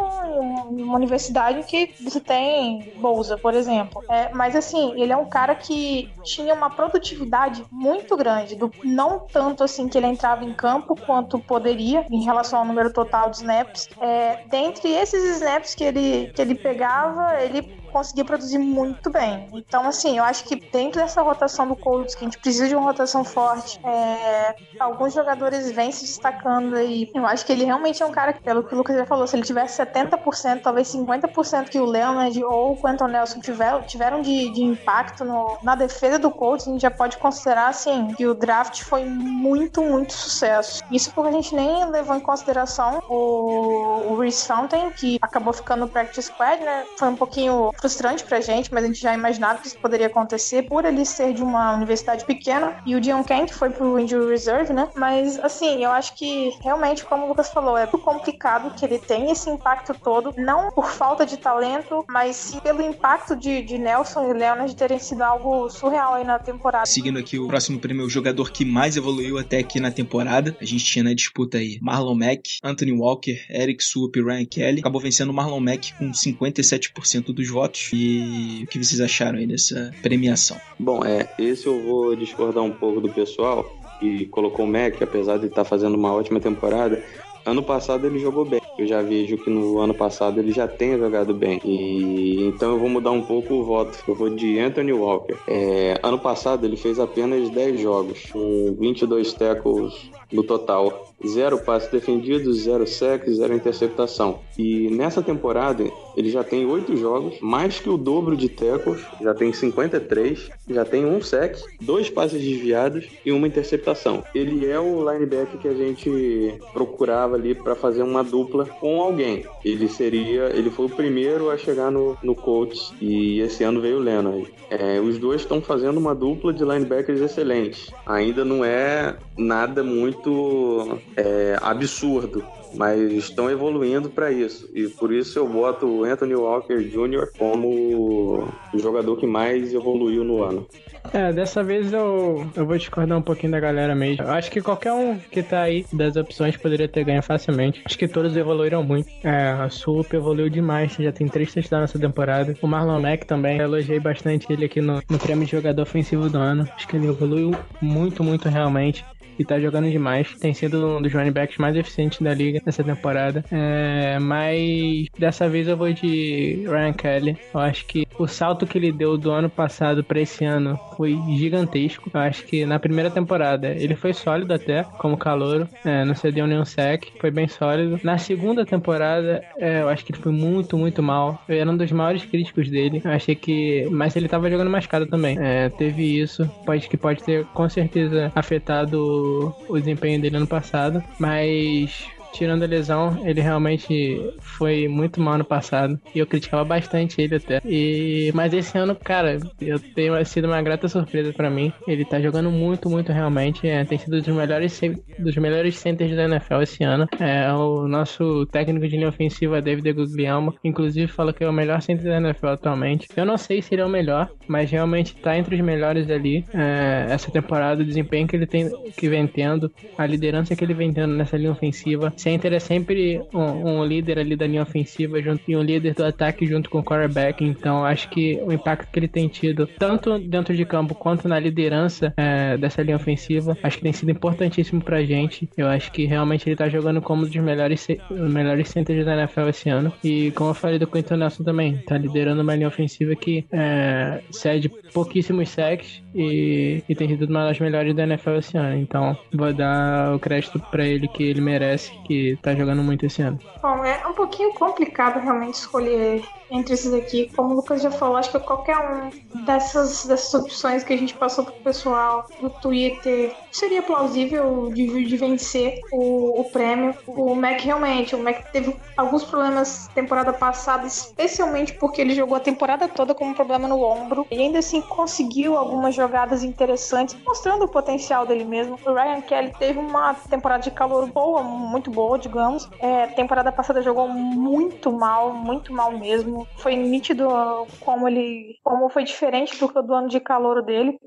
em uma universidade que você tem bolsa, por exemplo. É, mas, assim, ele é um cara que tinha uma produtividade muito grande, do, não tanto assim que ele entrava em campo quanto poderia em relação ao número total de snaps. É, dentre esses snaps que ele, que ele pegava, ele conseguia produzir muito bem. Então, assim, eu acho que dentro dessa rotação do Colts, que a gente precisa de uma rotação forte, é, alguns jogadores vêm se destacando aí. Eu acho que ele realmente é um cara que, pelo que o Lucas já falou, se ele tivesse 70%, talvez 50% que o Leonard ou o Quentin Nelson tiver, tiveram de, de impacto no, na defesa do Colts, a gente já pode considerar, assim, que o draft foi muito, muito sucesso. Isso porque a gente nem levou em consideração o, o Reese Fountain, que acabou ficando no practice squad, né? Foi um pouquinho frustrante pra gente, mas a gente já imaginava que isso poderia acontecer por ele ser de uma universidade pequena. E o Dion Kent foi pro Injury Reserve, né? Mas, assim, eu acho que realmente, como o Lucas falou, é complicado que ele tenha esse impacto todo, não por falta de talento, mas sim pelo impacto de, de Nelson e Leonard terem sido algo surreal aí na temporada. Seguindo aqui o próximo prêmio, o jogador que mais evoluiu até aqui na temporada. A gente tinha na disputa aí Marlon Mack, Anthony Walker, Eric Swoop e Ryan Kelly. Acabou vencendo o Marlon Mack com 57% dos votos votos. E o que vocês acharam aí dessa premiação? Bom, é, esse eu vou discordar um pouco do pessoal que colocou o Mac, apesar de estar fazendo uma ótima temporada. Ano passado ele jogou bem. Eu já vejo que no ano passado ele já tenha jogado bem. E então eu vou mudar um pouco o voto. Eu vou de Anthony Walker. É, ano passado ele fez apenas 10 jogos, com 22 tackles no total. Zero passes defendidos, zero sec, zero interceptação. E nessa temporada ele já tem oito jogos, mais que o dobro de tackles, já tem 53, já tem um sec, dois passes desviados e uma interceptação. Ele é o linebacker que a gente procurava ali para fazer uma dupla com alguém. Ele seria, ele foi o primeiro a chegar no, no Colts e esse ano veio o Leonard. É, os dois estão fazendo uma dupla de linebackers excelentes. Ainda não é nada muito é, absurdo, mas estão evoluindo para isso. E por isso eu boto o Anthony Walker Jr. como o jogador que mais evoluiu no ano. É, dessa vez eu, eu vou discordar um pouquinho da galera mesmo. Eu acho que qualquer um que tá aí das opções poderia ter ganho facilmente. Acho que todos evoluíram muito. É, a Sup evoluiu demais, já tem três touchdowns nessa temporada. O Marlon Mack também, eu elogiei bastante ele aqui no, no prêmio de jogador ofensivo do ano. Acho que ele evoluiu muito, muito realmente e tá jogando demais. Tem sido um dos running backs mais eficientes da liga nessa temporada. É, mas dessa vez eu vou de Ryan Kelly. Eu acho que o salto que ele deu do ano passado para esse ano foi gigantesco. Eu acho que na primeira temporada ele foi sólido até, como calouro. É, não cedeu nenhum sec, foi bem sólido. Na segunda temporada, é, eu acho que ele foi muito, muito mal. Eu era um dos maiores críticos dele. Eu achei que. Mas ele tava jogando mascada também. É, teve isso. Pode que pode ter com certeza afetado o, desempenho dele ano passado, mas tirando a lesão, ele realmente foi muito mal no passado. E eu criticava bastante ele até. E, mas esse ano, cara, eu tenho sido uma grata surpresa para mim. Ele tá jogando muito, muito realmente. É, tem sido dos melhores, dos melhores centers da NFL esse ano. É, o nosso técnico de linha ofensiva, David Guglielmo, inclusive fala que é o melhor center da NFL atualmente. Eu não sei se ele é o melhor, mas realmente tá entre os melhores ali. É, essa temporada, o desempenho que ele tem, que vem tendo, a liderança que ele vem tendo nessa linha ofensiva center é sempre um, um líder ali da linha ofensiva junto e um líder do ataque junto com o quarterback. Então acho que o impacto que ele tem tido, tanto dentro de campo quanto na liderança é, dessa linha ofensiva, acho que tem sido importantíssimo pra gente. Eu acho que realmente ele tá jogando como um dos melhores, melhores centers da NFL esse ano. E como eu falei do Quentin Nelson também, tá liderando uma linha ofensiva que é, cede pouquíssimos sacks e, e tem sido uma das melhores da NFL esse ano. Então vou dar o crédito para ele que ele merece, que tá jogando muito esse ano. Bom, é um pouquinho complicado realmente escolher entre esses aqui. Como o Lucas já falou, acho que qualquer um dessas, dessas opções que a gente passou pro pessoal do Twitter seria plausível de, de vencer o, o prêmio. O Mac realmente, o Mac teve alguns problemas temporada passada, especialmente porque ele jogou a temporada toda com um problema no ombro e ainda assim conseguiu algumas jogadas interessantes, mostrando o potencial dele mesmo. O Ryan Kelly teve uma temporada de calor boa, muito boa, digamos. É, temporada passada jogou muito mal, muito mal mesmo. Foi nítido como ele, como foi diferente do, do ano de calor dele.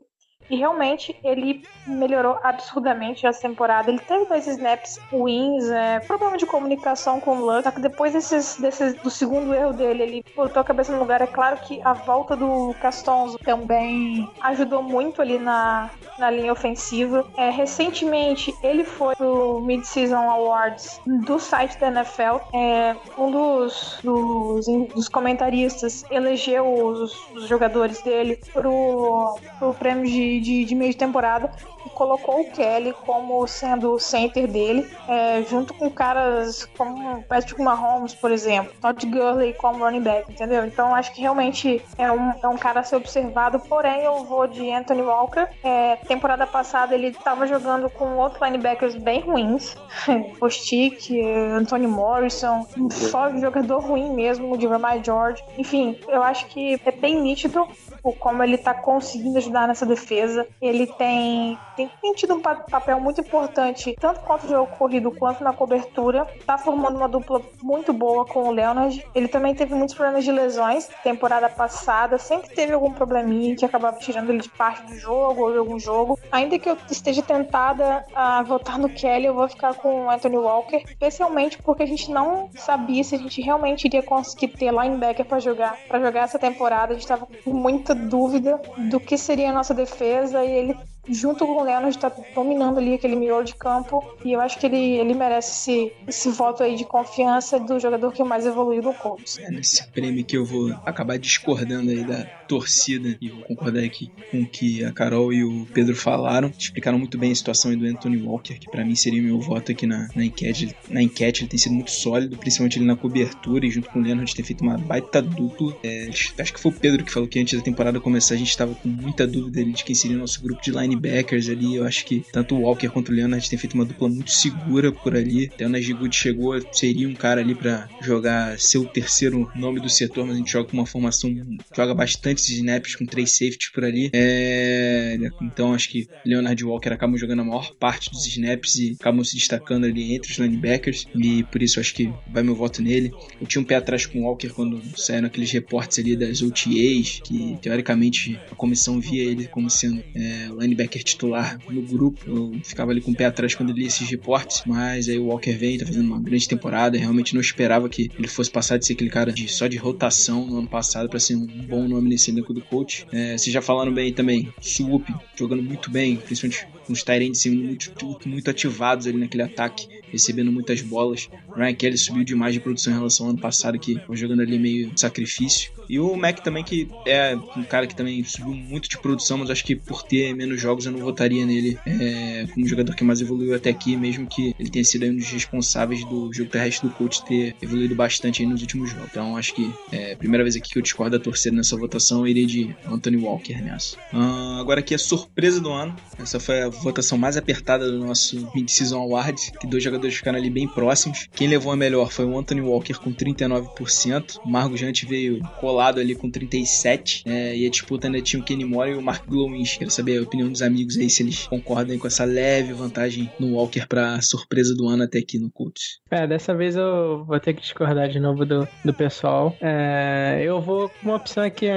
E realmente ele melhorou absurdamente essa temporada. Ele teve dois snaps ruins, é, problema de comunicação com o Luck. Só que depois desses, desses, do segundo erro dele, ele botou a cabeça no lugar. É claro que a volta do Castonzo também ajudou muito ali na, na linha ofensiva. É, recentemente ele foi pro Mid-Season Awards do site da NFL. É, um dos, dos, dos comentaristas elegeu os, os jogadores dele pro, pro prêmio de de, de meio de temporada e colocou o Kelly como sendo o center dele, é, junto com caras como Patrick Mahomes, por exemplo, Todd Gurley como running back, entendeu? Então acho que realmente é um, é um cara a ser observado, porém eu vou de Anthony Walker. É, temporada passada ele estava jogando com outros linebackers bem ruins, (laughs) Postic, Anthony Morrison, só jogador ruim mesmo, de Vermai George. Enfim, eu acho que é bem nítido como ele está conseguindo ajudar nessa defesa. Ele tem, tem, tido um papel muito importante, tanto quanto jogo corrido quanto na cobertura. Está formando uma dupla muito boa com o Leonard. Ele também teve muitos problemas de lesões temporada passada, sempre teve algum probleminha que acabava tirando ele de parte do jogo ou de algum jogo. Ainda que eu esteja tentada a votar no Kelly, eu vou ficar com o Anthony Walker, especialmente porque a gente não sabia se a gente realmente iria conseguir ter linebacker para jogar, para jogar essa temporada. A gente estava com dúvida do que seria a nossa defesa e ele junto com o Leonard, está dominando ali aquele miolo de campo. E eu acho que ele, ele merece esse, esse voto aí de confiança do jogador que mais evoluiu no Colts. É nesse prêmio que eu vou acabar discordando aí da torcida e vou concordar aqui com o que a Carol e o Pedro falaram. Explicaram muito bem a situação do Anthony Walker, que para mim seria meu voto aqui na, na enquete. Na enquete ele tem sido muito sólido, principalmente ele na cobertura e junto com o Leonard tem feito uma baita dupla. É, acho que foi o Pedro que falou que antes da temporada começar a gente estava com muita dúvida de quem seria o nosso grupo de line linebackers ali. Eu acho que tanto o Walker quanto o Leonard têm feito uma dupla muito segura por ali. Até o Najee chegou, seria um cara ali para jogar seu terceiro nome do setor, mas a gente joga com uma formação, joga bastantes snaps com três safeties por ali. É, então acho que Leonard e Walker acabam jogando a maior parte dos snaps e acabam se destacando ali entre os linebackers. E por isso acho que vai meu voto nele. Eu tinha um pé atrás com o Walker quando saíram aqueles reportes ali das OTAs, que teoricamente a comissão via ele como sendo é, linebacker linebacker titular no grupo. Eu ficava ali com o pé atrás quando lia esses reportes, mas aí o Walker vem, tá fazendo uma grande temporada. Realmente não esperava que ele fosse passar de ser aquele cara de, só de rotação no ano passado para ser um bom nome nesse elenco do coach. É, vocês já falaram bem também, Swoop jogando muito bem, principalmente com os Tyrants muito, muito ativados ali naquele ataque, recebendo muitas bolas. Ryan Kelly subiu demais de produção em relação ao ano passado, que foi jogando ali meio sacrifício. E o Mac também, que é um cara que também subiu muito de produção, mas acho que por ter menos jogos eu não votaria nele é, como jogador que mais evoluiu até aqui, mesmo que ele tenha sido um dos responsáveis do jogo terrestre do coach ter evoluído bastante nos últimos jogos. Então acho que é a primeira vez aqui que eu discordo da torcida nessa votação, eu irei de Anthony Walker nessa. Uh, agora aqui a surpresa do ano. Essa foi a votação mais apertada do nosso Mid-Season Award, que dois jogadores ficaram ali bem próximos. Quem levou a melhor foi o Anthony Walker com 39%. O Margo Jante veio colado ali com 37%. É, e a disputa ainda tinha o Kenny Moore e o Mark Glowinch. Quero saber a opinião dos amigos aí, se eles concordam com essa leve vantagem no Walker para surpresa do ano até aqui no Colts. É, dessa vez eu vou ter que discordar de novo do, do pessoal. É, eu vou com uma opção aqui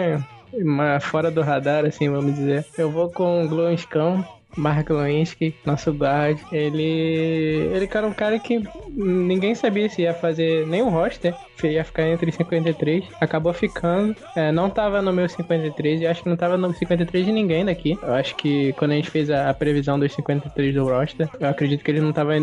fora do radar, assim, vamos dizer. Eu vou com o Scam Mark Lewinsky, nosso guard, ele. Ele era um cara que ninguém sabia se ia fazer nenhum roster, se ia ficar entre 53. Acabou ficando. É, não tava no meu 53 e acho que não tava no 53 de ninguém daqui. Eu acho que quando a gente fez a, a previsão dos 53 do roster, eu acredito que ele não tava é,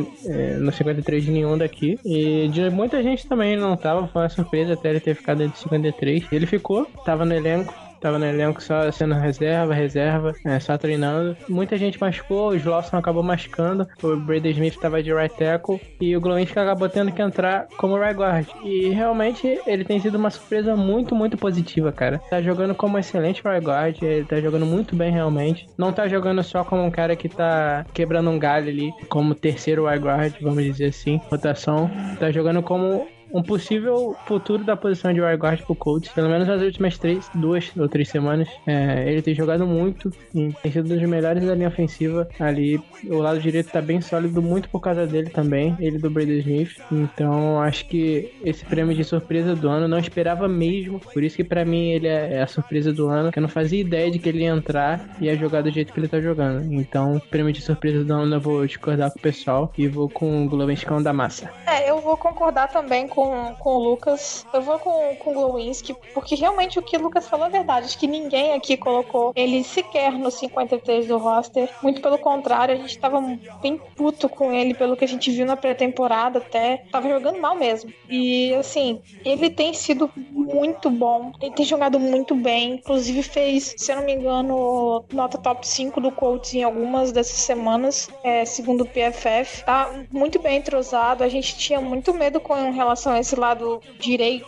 no 53 de nenhum daqui. E de muita gente também não tava. Foi uma surpresa até ele ter ficado entre 53. Ele ficou, tava no elenco tava no elenco só sendo reserva, reserva, é, só treinando. Muita gente machucou, o Slosson acabou machucando, o Brady Smith tava de right tackle e o Glowinski acabou tendo que entrar como right guard. E realmente ele tem sido uma surpresa muito, muito positiva, cara. Tá jogando como excelente right guard, ele tá jogando muito bem realmente. Não tá jogando só como um cara que tá quebrando um galho ali, como terceiro right guard, vamos dizer assim, rotação. Tá jogando como um possível futuro da posição de right guard pro Colts. Pelo menos nas últimas três, duas ou três semanas. É, ele tem jogado muito e tem sido um dos melhores da linha ofensiva ali. O lado direito tá bem sólido, muito por causa dele também, ele do Brady Smith. Então acho que esse prêmio de surpresa do ano não esperava mesmo. Por isso que para mim ele é, é a surpresa do ano. Que eu não fazia ideia de que ele ia entrar e ia jogar do jeito que ele tá jogando. Então, prêmio de surpresa do ano eu vou discordar com o pessoal e vou com o Globenscão da massa. É, eu vou concordar também com, com o Lucas. Eu vou com, com o Glowinski, porque realmente o que o Lucas falou é verdade. Acho que ninguém aqui colocou ele sequer no 53 do roster. Muito pelo contrário, a gente tava bem puto com ele pelo que a gente viu na pré-temporada até. Tava jogando mal mesmo. E assim, ele tem sido muito bom. Ele tem jogado muito bem. Inclusive fez, se eu não me engano, nota top 5 do Colts em algumas dessas semanas, é, segundo o PFF. Tá muito bem entrosado. A gente tinha muito medo com relação a esse lado direito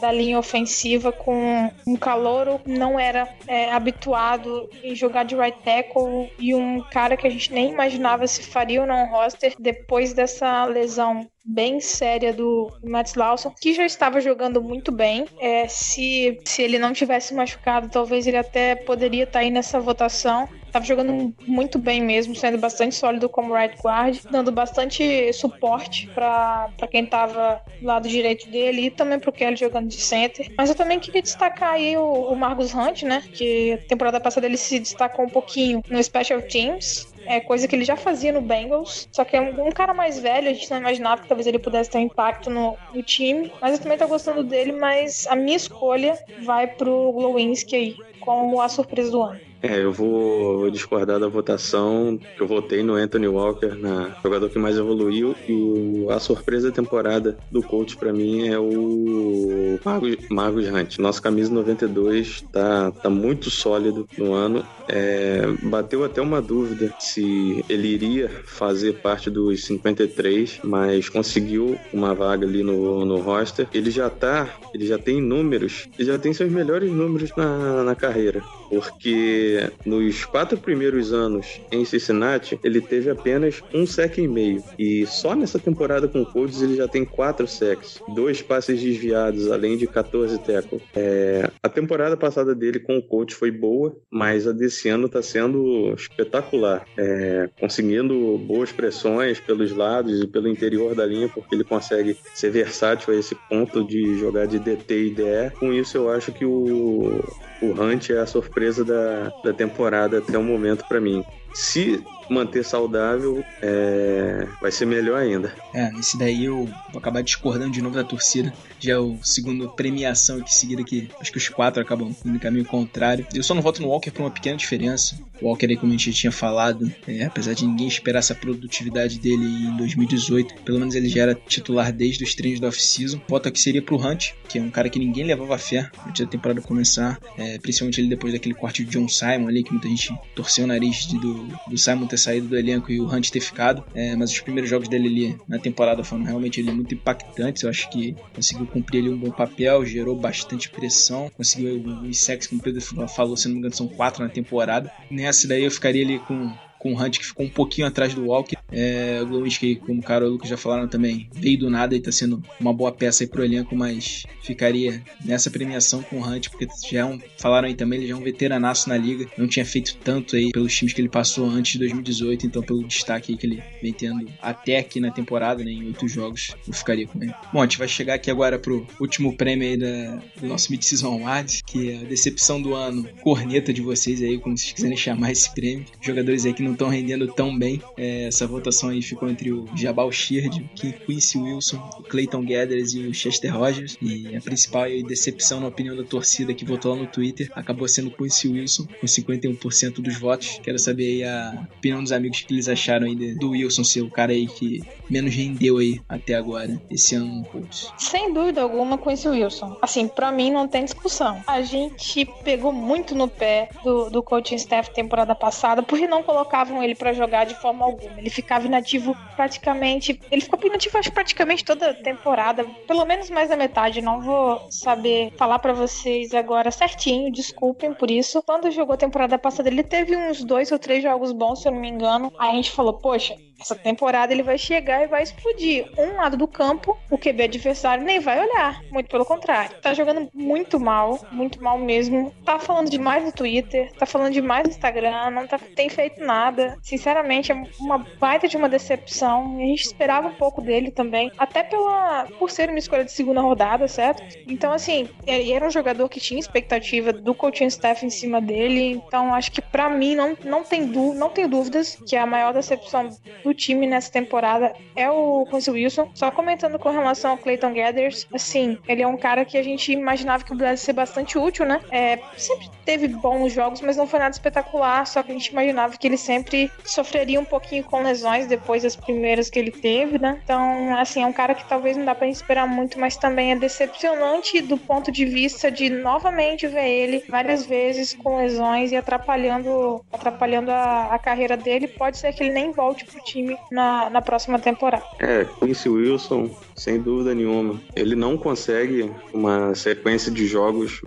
da, linha ofensiva com um calouro não era é, habituado em jogar de right tackle e um cara que a gente nem imaginava se faria ou não roster depois dessa lesão bem séria do Matt Lawson, que já estava jogando muito bem. É, se, se ele não tivesse machucado, talvez ele até poderia estar aí nessa votação. Tava jogando muito bem mesmo, sendo bastante sólido como right guard, dando bastante suporte para quem tava do lado direito dele e também pro Kelly jogando de center. Mas eu também queria destacar aí o, o Marcus Hunt, né? Que temporada passada ele se destacou um pouquinho no Special Teams é coisa que ele já fazia no Bengals, só que é um, um, cara mais velho, a gente não imaginava que talvez ele pudesse ter um impacto no, no, time, mas eu também tô gostando dele, mas a minha escolha vai pro Glowinski aí, como a surpresa do ano. É, eu vou discordar da votação. Eu votei no Anthony Walker, na jogador que mais evoluiu. E a surpresa da temporada do coach para mim é o Marcos, Marcos Hunt. Nossa camisa 92 tá, tá muito sólido no ano. É, bateu até uma dúvida se ele iria fazer parte dos 53, mas conseguiu uma vaga ali no, no roster. Ele já tá, ele já tem números, ele já tem seus melhores números na, na carreira porque nos quatro primeiros anos em Cincinnati ele teve apenas um sec e meio e só nessa temporada com o Colts ele já tem quatro sacks, dois passes desviados além de 14 tackles. É, a temporada passada dele com o Colts foi boa, mas a desse ano está sendo espetacular, é, conseguindo boas pressões pelos lados e pelo interior da linha porque ele consegue ser versátil a esse ponto de jogar de DT e DE. Com isso eu acho que o o Hunt é a surpresa da, da temporada até o momento para mim. Se manter saudável, é... vai ser melhor ainda. É, esse daí eu vou acabar discordando de novo da torcida. Já é o segundo premiação aqui seguida que acho que os quatro acabam no caminho contrário. Eu só não voto no Walker por uma pequena diferença. O Walker aí, como a gente tinha falado, é, apesar de ninguém esperar essa produtividade dele em 2018, pelo menos ele já era titular desde os treinos da off-season. Voto aqui seria pro Hunt, que é um cara que ninguém levava fé antes da temporada começar, é, principalmente ele depois daquele corte de John Simon ali, que muita gente torceu o nariz de, do, Simon ter saído do elenco e o Hunt ter ficado. É, mas os primeiros jogos dele ali na temporada foram realmente muito impactantes. Eu acho que conseguiu cumprir ali um bom papel, gerou bastante pressão, conseguiu os sacks, como o Pedro falou, se não me engano, são quatro na temporada. Nessa daí eu ficaria ali com com o Hunt que ficou um pouquinho atrás do Walker, É, o Glowinski, como o Carol e o Lucas já falaram também, veio do nada e tá sendo uma boa peça aí pro elenco, mas ficaria nessa premiação com o Hunt, porque já é um, falaram aí também, ele já é um veteranaço na liga, não tinha feito tanto aí pelos times que ele passou antes de 2018, então pelo destaque aí que ele vem tendo até aqui na temporada, né, em oito jogos, eu ficaria com ele. Bom, a gente vai chegar aqui agora pro último prêmio aí da, do nosso Mid-Season Awards, que é a decepção do ano, corneta de vocês aí, como vocês quiserem chamar esse prêmio. Jogadores aí que não estão rendendo tão bem. É, essa votação aí ficou entre o Jabal Sheard, o Quincy Wilson, o Clayton Gathers e o Chester Rogers. E a principal aí, decepção na opinião da torcida que votou lá no Twitter acabou sendo o Quincy Wilson, com 51% dos votos. Quero saber aí a opinião dos amigos que eles acharam aí de- do Wilson ser o cara aí que menos rendeu aí até agora, esse ano no Colts. Sem dúvida alguma esse Wilson. Assim, pra mim não tem discussão. A gente pegou muito no pé do, do coaching staff temporada passada porque não colocavam ele pra jogar de forma alguma. Ele ficava inativo praticamente. Ele ficou inativo acho praticamente toda a temporada, pelo menos mais da metade. Não vou saber falar pra vocês agora certinho, desculpem por isso. Quando jogou a temporada passada, ele teve uns dois ou três jogos bons, se eu não me engano. Aí a gente falou, poxa, essa temporada ele vai chegar e vai explodir. Um lado do campo, o QB adversário nem vai olhar. Muito pelo contrário. Tá jogando muito mal, muito mal mesmo. Tá falando demais no Twitter, tá falando demais no Instagram, não tá, tem feito nada. Sinceramente, é uma baita de uma decepção. E a gente esperava um pouco dele também. Até pela por ser uma escolha de segunda rodada, certo? Então, assim, ele era um jogador que tinha expectativa do coaching staff em cima dele. Então, acho que pra mim não, não, tem dú- não tenho dúvidas que a maior decepção do time nessa temporada é o Quincy Wilson. Só comentando com relação ao Clayton Gathers, assim, ele é um cara que a gente imaginava que pudesse ser bastante útil, né? É, sempre teve bons jogos, mas não foi nada espetacular. Só que a gente imaginava que ele sempre sofreria um pouquinho com lesões depois das primeiras que ele teve, né? Então, assim, é um cara que talvez não dá pra esperar muito, mas também é decepcionante do ponto de vista de novamente ver ele várias vezes com lesões e atrapalhando, atrapalhando a, a carreira dele. Pode ser que ele nem volte pro time na, na próxima temporada. É, Quincy Wilson, sem dúvida nenhuma. Ele não consegue uma sequência de jogos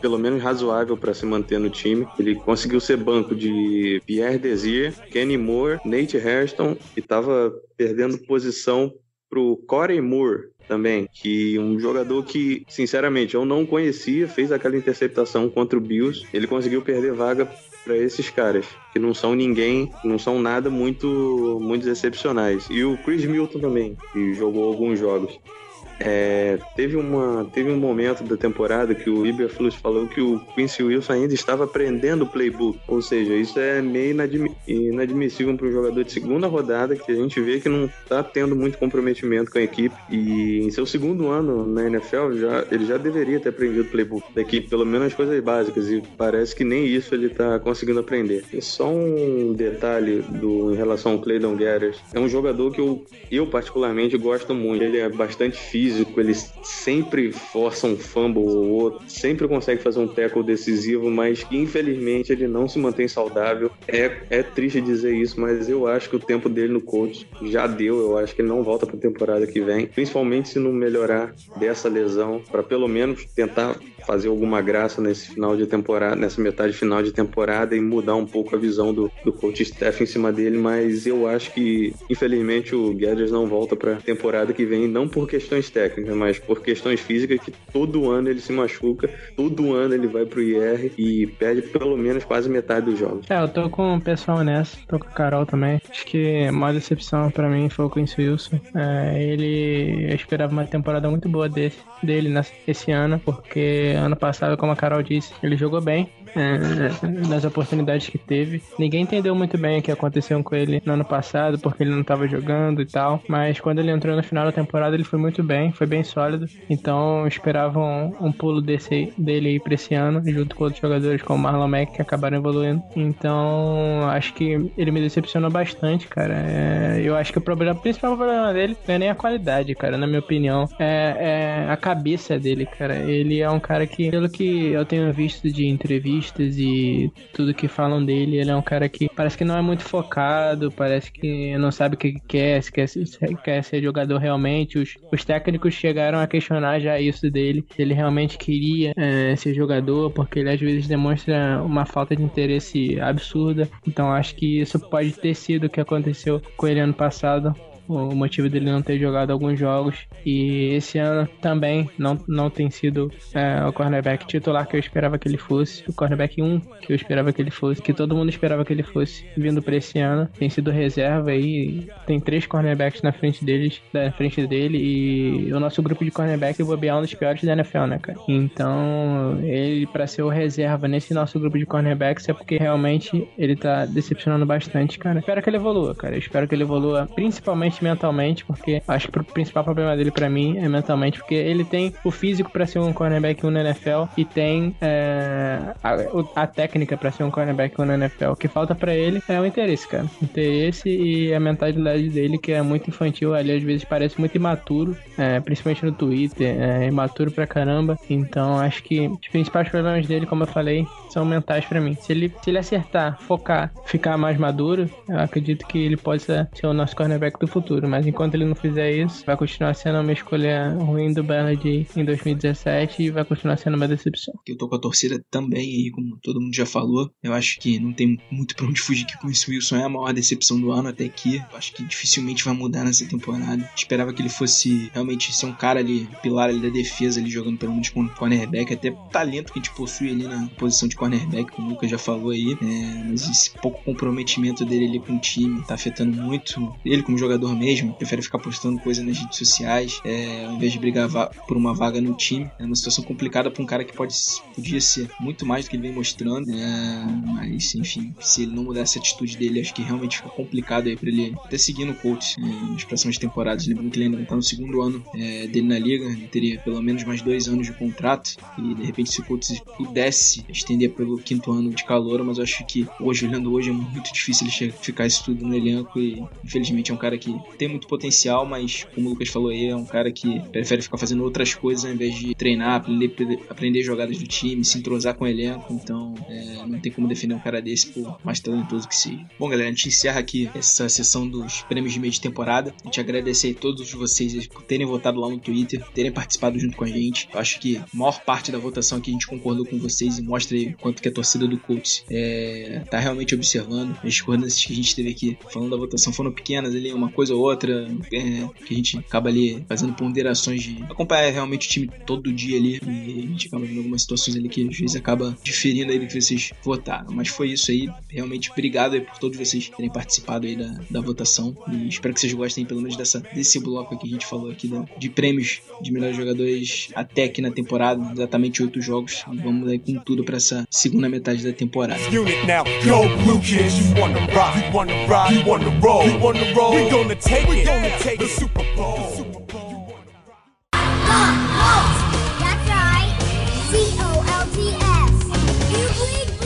pelo menos razoável para se manter no time. Ele conseguiu ser banco de Pierre Desir, Kenny Moore, Nate Hairston e estava perdendo posição pro Corey Moore também, que um jogador que, sinceramente, eu não conhecia, fez aquela interceptação contra o Bills. Ele conseguiu perder vaga para esses caras, que não são ninguém, não são nada muito, muito excepcionais. E o Chris Milton também, que jogou alguns jogos. É, teve, uma, teve um momento da temporada que o Iberflus falou que o Quincy Wilson ainda estava aprendendo o playbook. Ou seja, isso é meio inadmi- inadmissível para um jogador de segunda rodada que a gente vê que não está tendo muito comprometimento com a equipe. E em seu segundo ano na NFL, já, ele já deveria ter aprendido o playbook da equipe, pelo menos as coisas básicas. E parece que nem isso ele está conseguindo aprender. E só um detalhe do, em relação ao Clayton Gathers. É um jogador que eu, eu particularmente gosto muito. Ele é bastante físico, ele sempre força um fumble ou outro, sempre consegue fazer um tackle decisivo, mas que infelizmente ele não se mantém saudável. É, é triste dizer isso, mas eu acho que o tempo dele no coach já deu. Eu acho que ele não volta para a temporada que vem, principalmente se não melhorar dessa lesão, para pelo menos tentar fazer alguma graça nesse final de temporada, nessa metade final de temporada e mudar um pouco a visão do, do coach staff em cima dele, mas eu acho que infelizmente o Guedes não volta para temporada que vem, não por questões técnicas, mas por questões físicas que todo ano ele se machuca, todo ano ele vai pro IR e perde pelo menos quase metade dos jogos. É, eu tô com o pessoal nessa, tô com a Carol também. Acho que a maior decepção pra mim foi o Quincy Wilson. É, ele, eu esperava uma temporada muito boa desse, dele nessa- esse ano, porque ano passado, como a Carol disse, ele jogou bem. É, nas oportunidades que teve. Ninguém entendeu muito bem o que aconteceu com ele no ano passado, porque ele não tava jogando e tal. Mas quando ele entrou no final da temporada, ele foi muito bem, foi bem sólido. Então esperavam um, um pulo desse, dele aí pra esse ano, junto com outros jogadores como Marlon Mack, que acabaram evoluindo. Então acho que ele me decepcionou bastante, cara. É, eu acho que o problema, o principal problema dele não é nem a qualidade, cara, na minha opinião. É, é a cabeça dele, cara. Ele é um cara que, pelo que eu tenho visto de entrevista, entrevistas e tudo que falam dele, ele é um cara que parece que não é muito focado, parece que não sabe o que quer, se quer, se quer ser jogador realmente. Os, os técnicos chegaram a questionar já isso dele, se ele realmente queria é, ser jogador, porque ele às vezes demonstra uma falta de interesse absurda. Então acho que isso pode ter sido o que aconteceu com ele ano passado o motivo dele não ter jogado alguns jogos. E esse ano também não, não tem sido é, o cornerback titular que eu esperava que ele fosse. O cornerback 1 que eu esperava que ele fosse, que todo mundo esperava que ele fosse, vindo para esse ano. Tem sido reserva aí. Tem três cornerbacks na frente deles, na frente dele. E o nosso grupo de cornerback, é um dos piores da NFL, né, cara? Então, ele, para ser o reserva nesse nosso grupo de cornerbacks, é porque realmente ele tá decepcionando bastante, cara. Espero que ele evolua, cara. espero que ele evolua, principalmente mentalmente, porque acho que o principal problema dele para mim é mentalmente, porque ele tem o físico para ser um cornerback 1 na NFL e tem é, a, a, técnica para ser um cornerback 1 na NFL. O que falta para ele é o interesse, cara. Interesse e a mentalidade dele, que é muito infantil, ali às vezes parece muito imaturo, é, principalmente no Twitter, é imaturo pra caramba. Então acho que os principais problemas dele, como eu falei, são mentais para mim. Se ele, se ele acertar, focar, ficar mais maduro, eu acredito que ele possa ser o nosso cornerback do futuro mas enquanto ele não fizer isso, vai continuar sendo uma escolha ruim do Bernard em 2017 e vai continuar sendo uma decepção. Eu tô com a torcida também aí, como todo mundo já falou. Eu acho que não tem muito pra onde fugir que com isso Wilson é a maior decepção do ano até aqui. Eu acho que dificilmente vai mudar nessa temporada. Esperava que ele fosse realmente ser um cara ali, pilar ali da defesa, ali jogando pelo menos com cornerback, até talento que a gente possui ali na posição de cornerback, como o Lucas já falou aí. É, mas esse pouco comprometimento dele ali com o time tá afetando muito ele como jogador mesmo prefere ficar postando coisa nas redes sociais, é, ao invés de brigar por uma vaga no time. É uma situação complicada para um cara que pode, podia ser muito mais do que ele vem mostrando, é, mas enfim, se ele não mudar essa atitude dele, acho que realmente fica complicado aí para ele até seguir no coach é, nas próximas temporadas. Lembrando que ele ainda está no segundo ano é, dele na liga, ele teria pelo menos mais dois anos de contrato e de repente se o coach pudesse estender pelo quinto ano de calor, mas eu acho que hoje, olhando hoje, é muito difícil ele ficar isso tudo no elenco e infelizmente é um cara que tem muito potencial, mas como o Lucas falou aí, é um cara que prefere ficar fazendo outras coisas ao invés de treinar, aprender, aprender jogadas do time, se entrosar com o elenco. Então, é, não tem como defender um cara desse por mais talentoso que seja. Bom, galera, a gente encerra aqui essa sessão dos prêmios de meio de temporada. A gente agradece a todos vocês por terem votado lá no Twitter, terem participado junto com a gente. Eu acho que a maior parte da votação aqui a gente concordou com vocês e mostra aí quanto que a torcida do Colts é, tá realmente observando. As discordâncias que a gente teve aqui falando da votação foram pequenas ali, uma coisa ou outra, é, que a gente acaba ali fazendo ponderações de acompanhar realmente o time todo dia ali e a gente acaba vendo algumas situações ali que às vezes acaba diferindo aí do que vocês votaram. Mas foi isso aí, realmente obrigado aí por todos vocês terem participado aí da, da votação e espero que vocês gostem pelo menos dessa, desse bloco que a gente falou aqui da, de prêmios de melhores jogadores até aqui na temporada, exatamente oito jogos. Vamos aí com tudo para essa segunda metade da temporada. Unit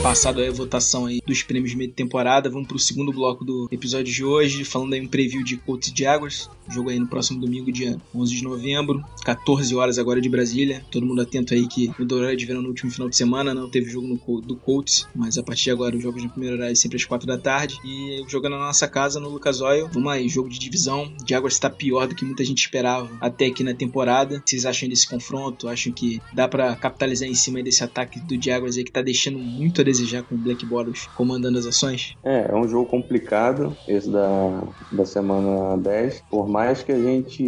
Passado a votação aí dos prêmios de meio de temporada, vamos pro segundo bloco do episódio de hoje, falando aí um preview de Colts e Jaguars. Jogo aí no próximo domingo, dia 11 de novembro, 14 horas agora de Brasília. Todo mundo atento aí que o horário de verão no último final de semana não teve jogo no, do Colts, mas a partir de agora os jogos no primeiro horário é sempre às 4 da tarde. E jogando na nossa casa no Lucas Oil. Vamos aí, jogo de divisão. Jaguars está pior do que muita gente esperava até aqui na temporada. Vocês acham desse confronto? Acham que dá pra capitalizar em cima desse ataque do Jaguars aí que tá deixando muito a desejar com o Black Bottles comandando as ações? É, é um jogo complicado, esse da, da semana 10. Por mais que a gente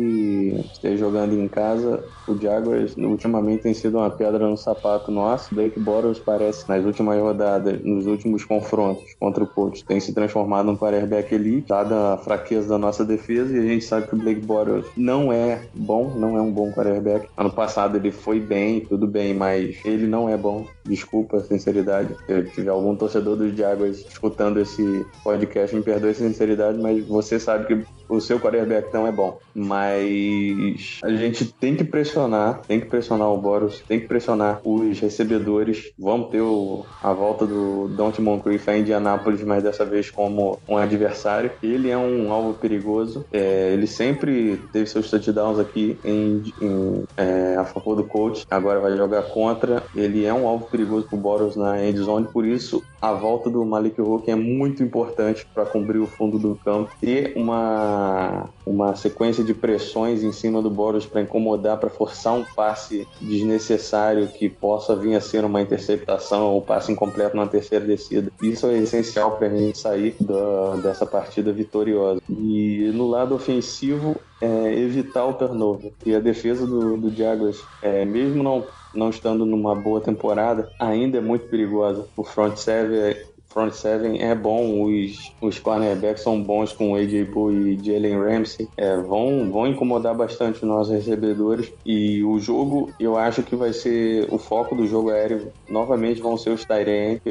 esteja jogando em casa, o Jaguars ultimamente tem sido uma pedra no sapato nosso. Blake Bortles parece, nas últimas rodadas, nos últimos confrontos contra o Colts, tem se transformado num quarterback elite, dada a fraqueza da nossa defesa, e a gente sabe que o Blake Bortles não é bom, não é um bom quarterback. Ano passado ele foi bem, tudo bem, mas ele não é bom. Desculpa a sinceridade. Se tiver algum torcedor dos Jaguars escutando esse podcast, me perdoe a sinceridade, mas você sabe que o seu quarterback não é bom. Mas a gente tem que pressionar, tem que pressionar o Boros, tem que pressionar os recebedores. Vamos ter o, a volta do Don't Moncrief a Indianápolis, mas dessa vez como um adversário. Ele é um alvo perigoso. É, ele sempre teve seus touchdowns aqui em, em, é, a favor do coach. Agora vai jogar contra. Ele é um alvo perigoso pro Boros na endzone, por isso a volta do Malik Hooker é muito importante para cobrir o fundo do campo. Ter uma, uma sequência de pressões em cima do Boros para incomodar, para forçar um passe desnecessário que possa vir a ser uma interceptação ou passe incompleto na terceira descida. Isso é essencial para a gente sair da, dessa partida vitoriosa. E no lado ofensivo, é, evitar o turnover. E a defesa do, do Jaguars, é, mesmo não, não estando numa boa temporada, ainda é muito perigosa. O front seven front seven é bom, os, os cornerbacks são bons com AJ Bull e Jalen Ramsey, é, vão, vão incomodar bastante os nossos recebedores e o jogo, eu acho que vai ser o foco do jogo aéreo, novamente vão ser os Tyrant,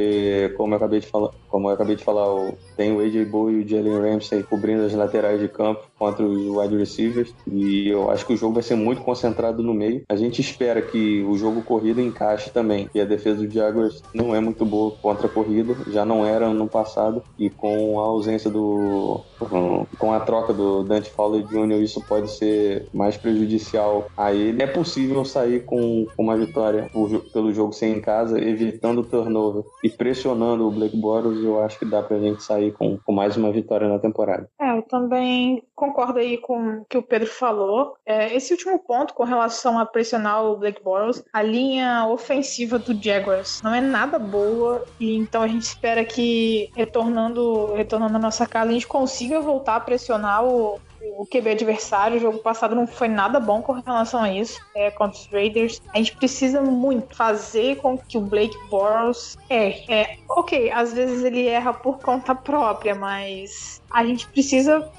como eu acabei de falar, como eu acabei de falar, o, tem o AJ Bull e o Jalen Ramsey cobrindo as laterais de campo contra os wide receivers e eu acho que o jogo vai ser muito concentrado no meio. A gente espera que o jogo corrida encaixe também, e a defesa do Jaguars não é muito boa contra a corrida, já não era no passado e com a ausência do com a troca do Dante Fowler Jr. isso pode ser mais prejudicial a ele. É possível sair com uma vitória pelo jogo sem em casa, evitando o turnover e pressionando o Blake Bortles, eu acho que dá pra gente sair com, com mais uma vitória na temporada. É, eu também concordo aí com o que o Pedro falou. É, esse último ponto com relação a pressionar o Blake Bortles, a linha ofensiva do Jaguars não é nada boa e então a gente espera que retornando, retornando à nossa casa a gente consiga voltar a pressionar o, o QB adversário. O jogo passado não foi nada bom com relação a isso, é, contra os Raiders. A gente precisa muito fazer com que o Blake Bortles erre. É, ok, às vezes ele erra por conta própria, mas a gente precisa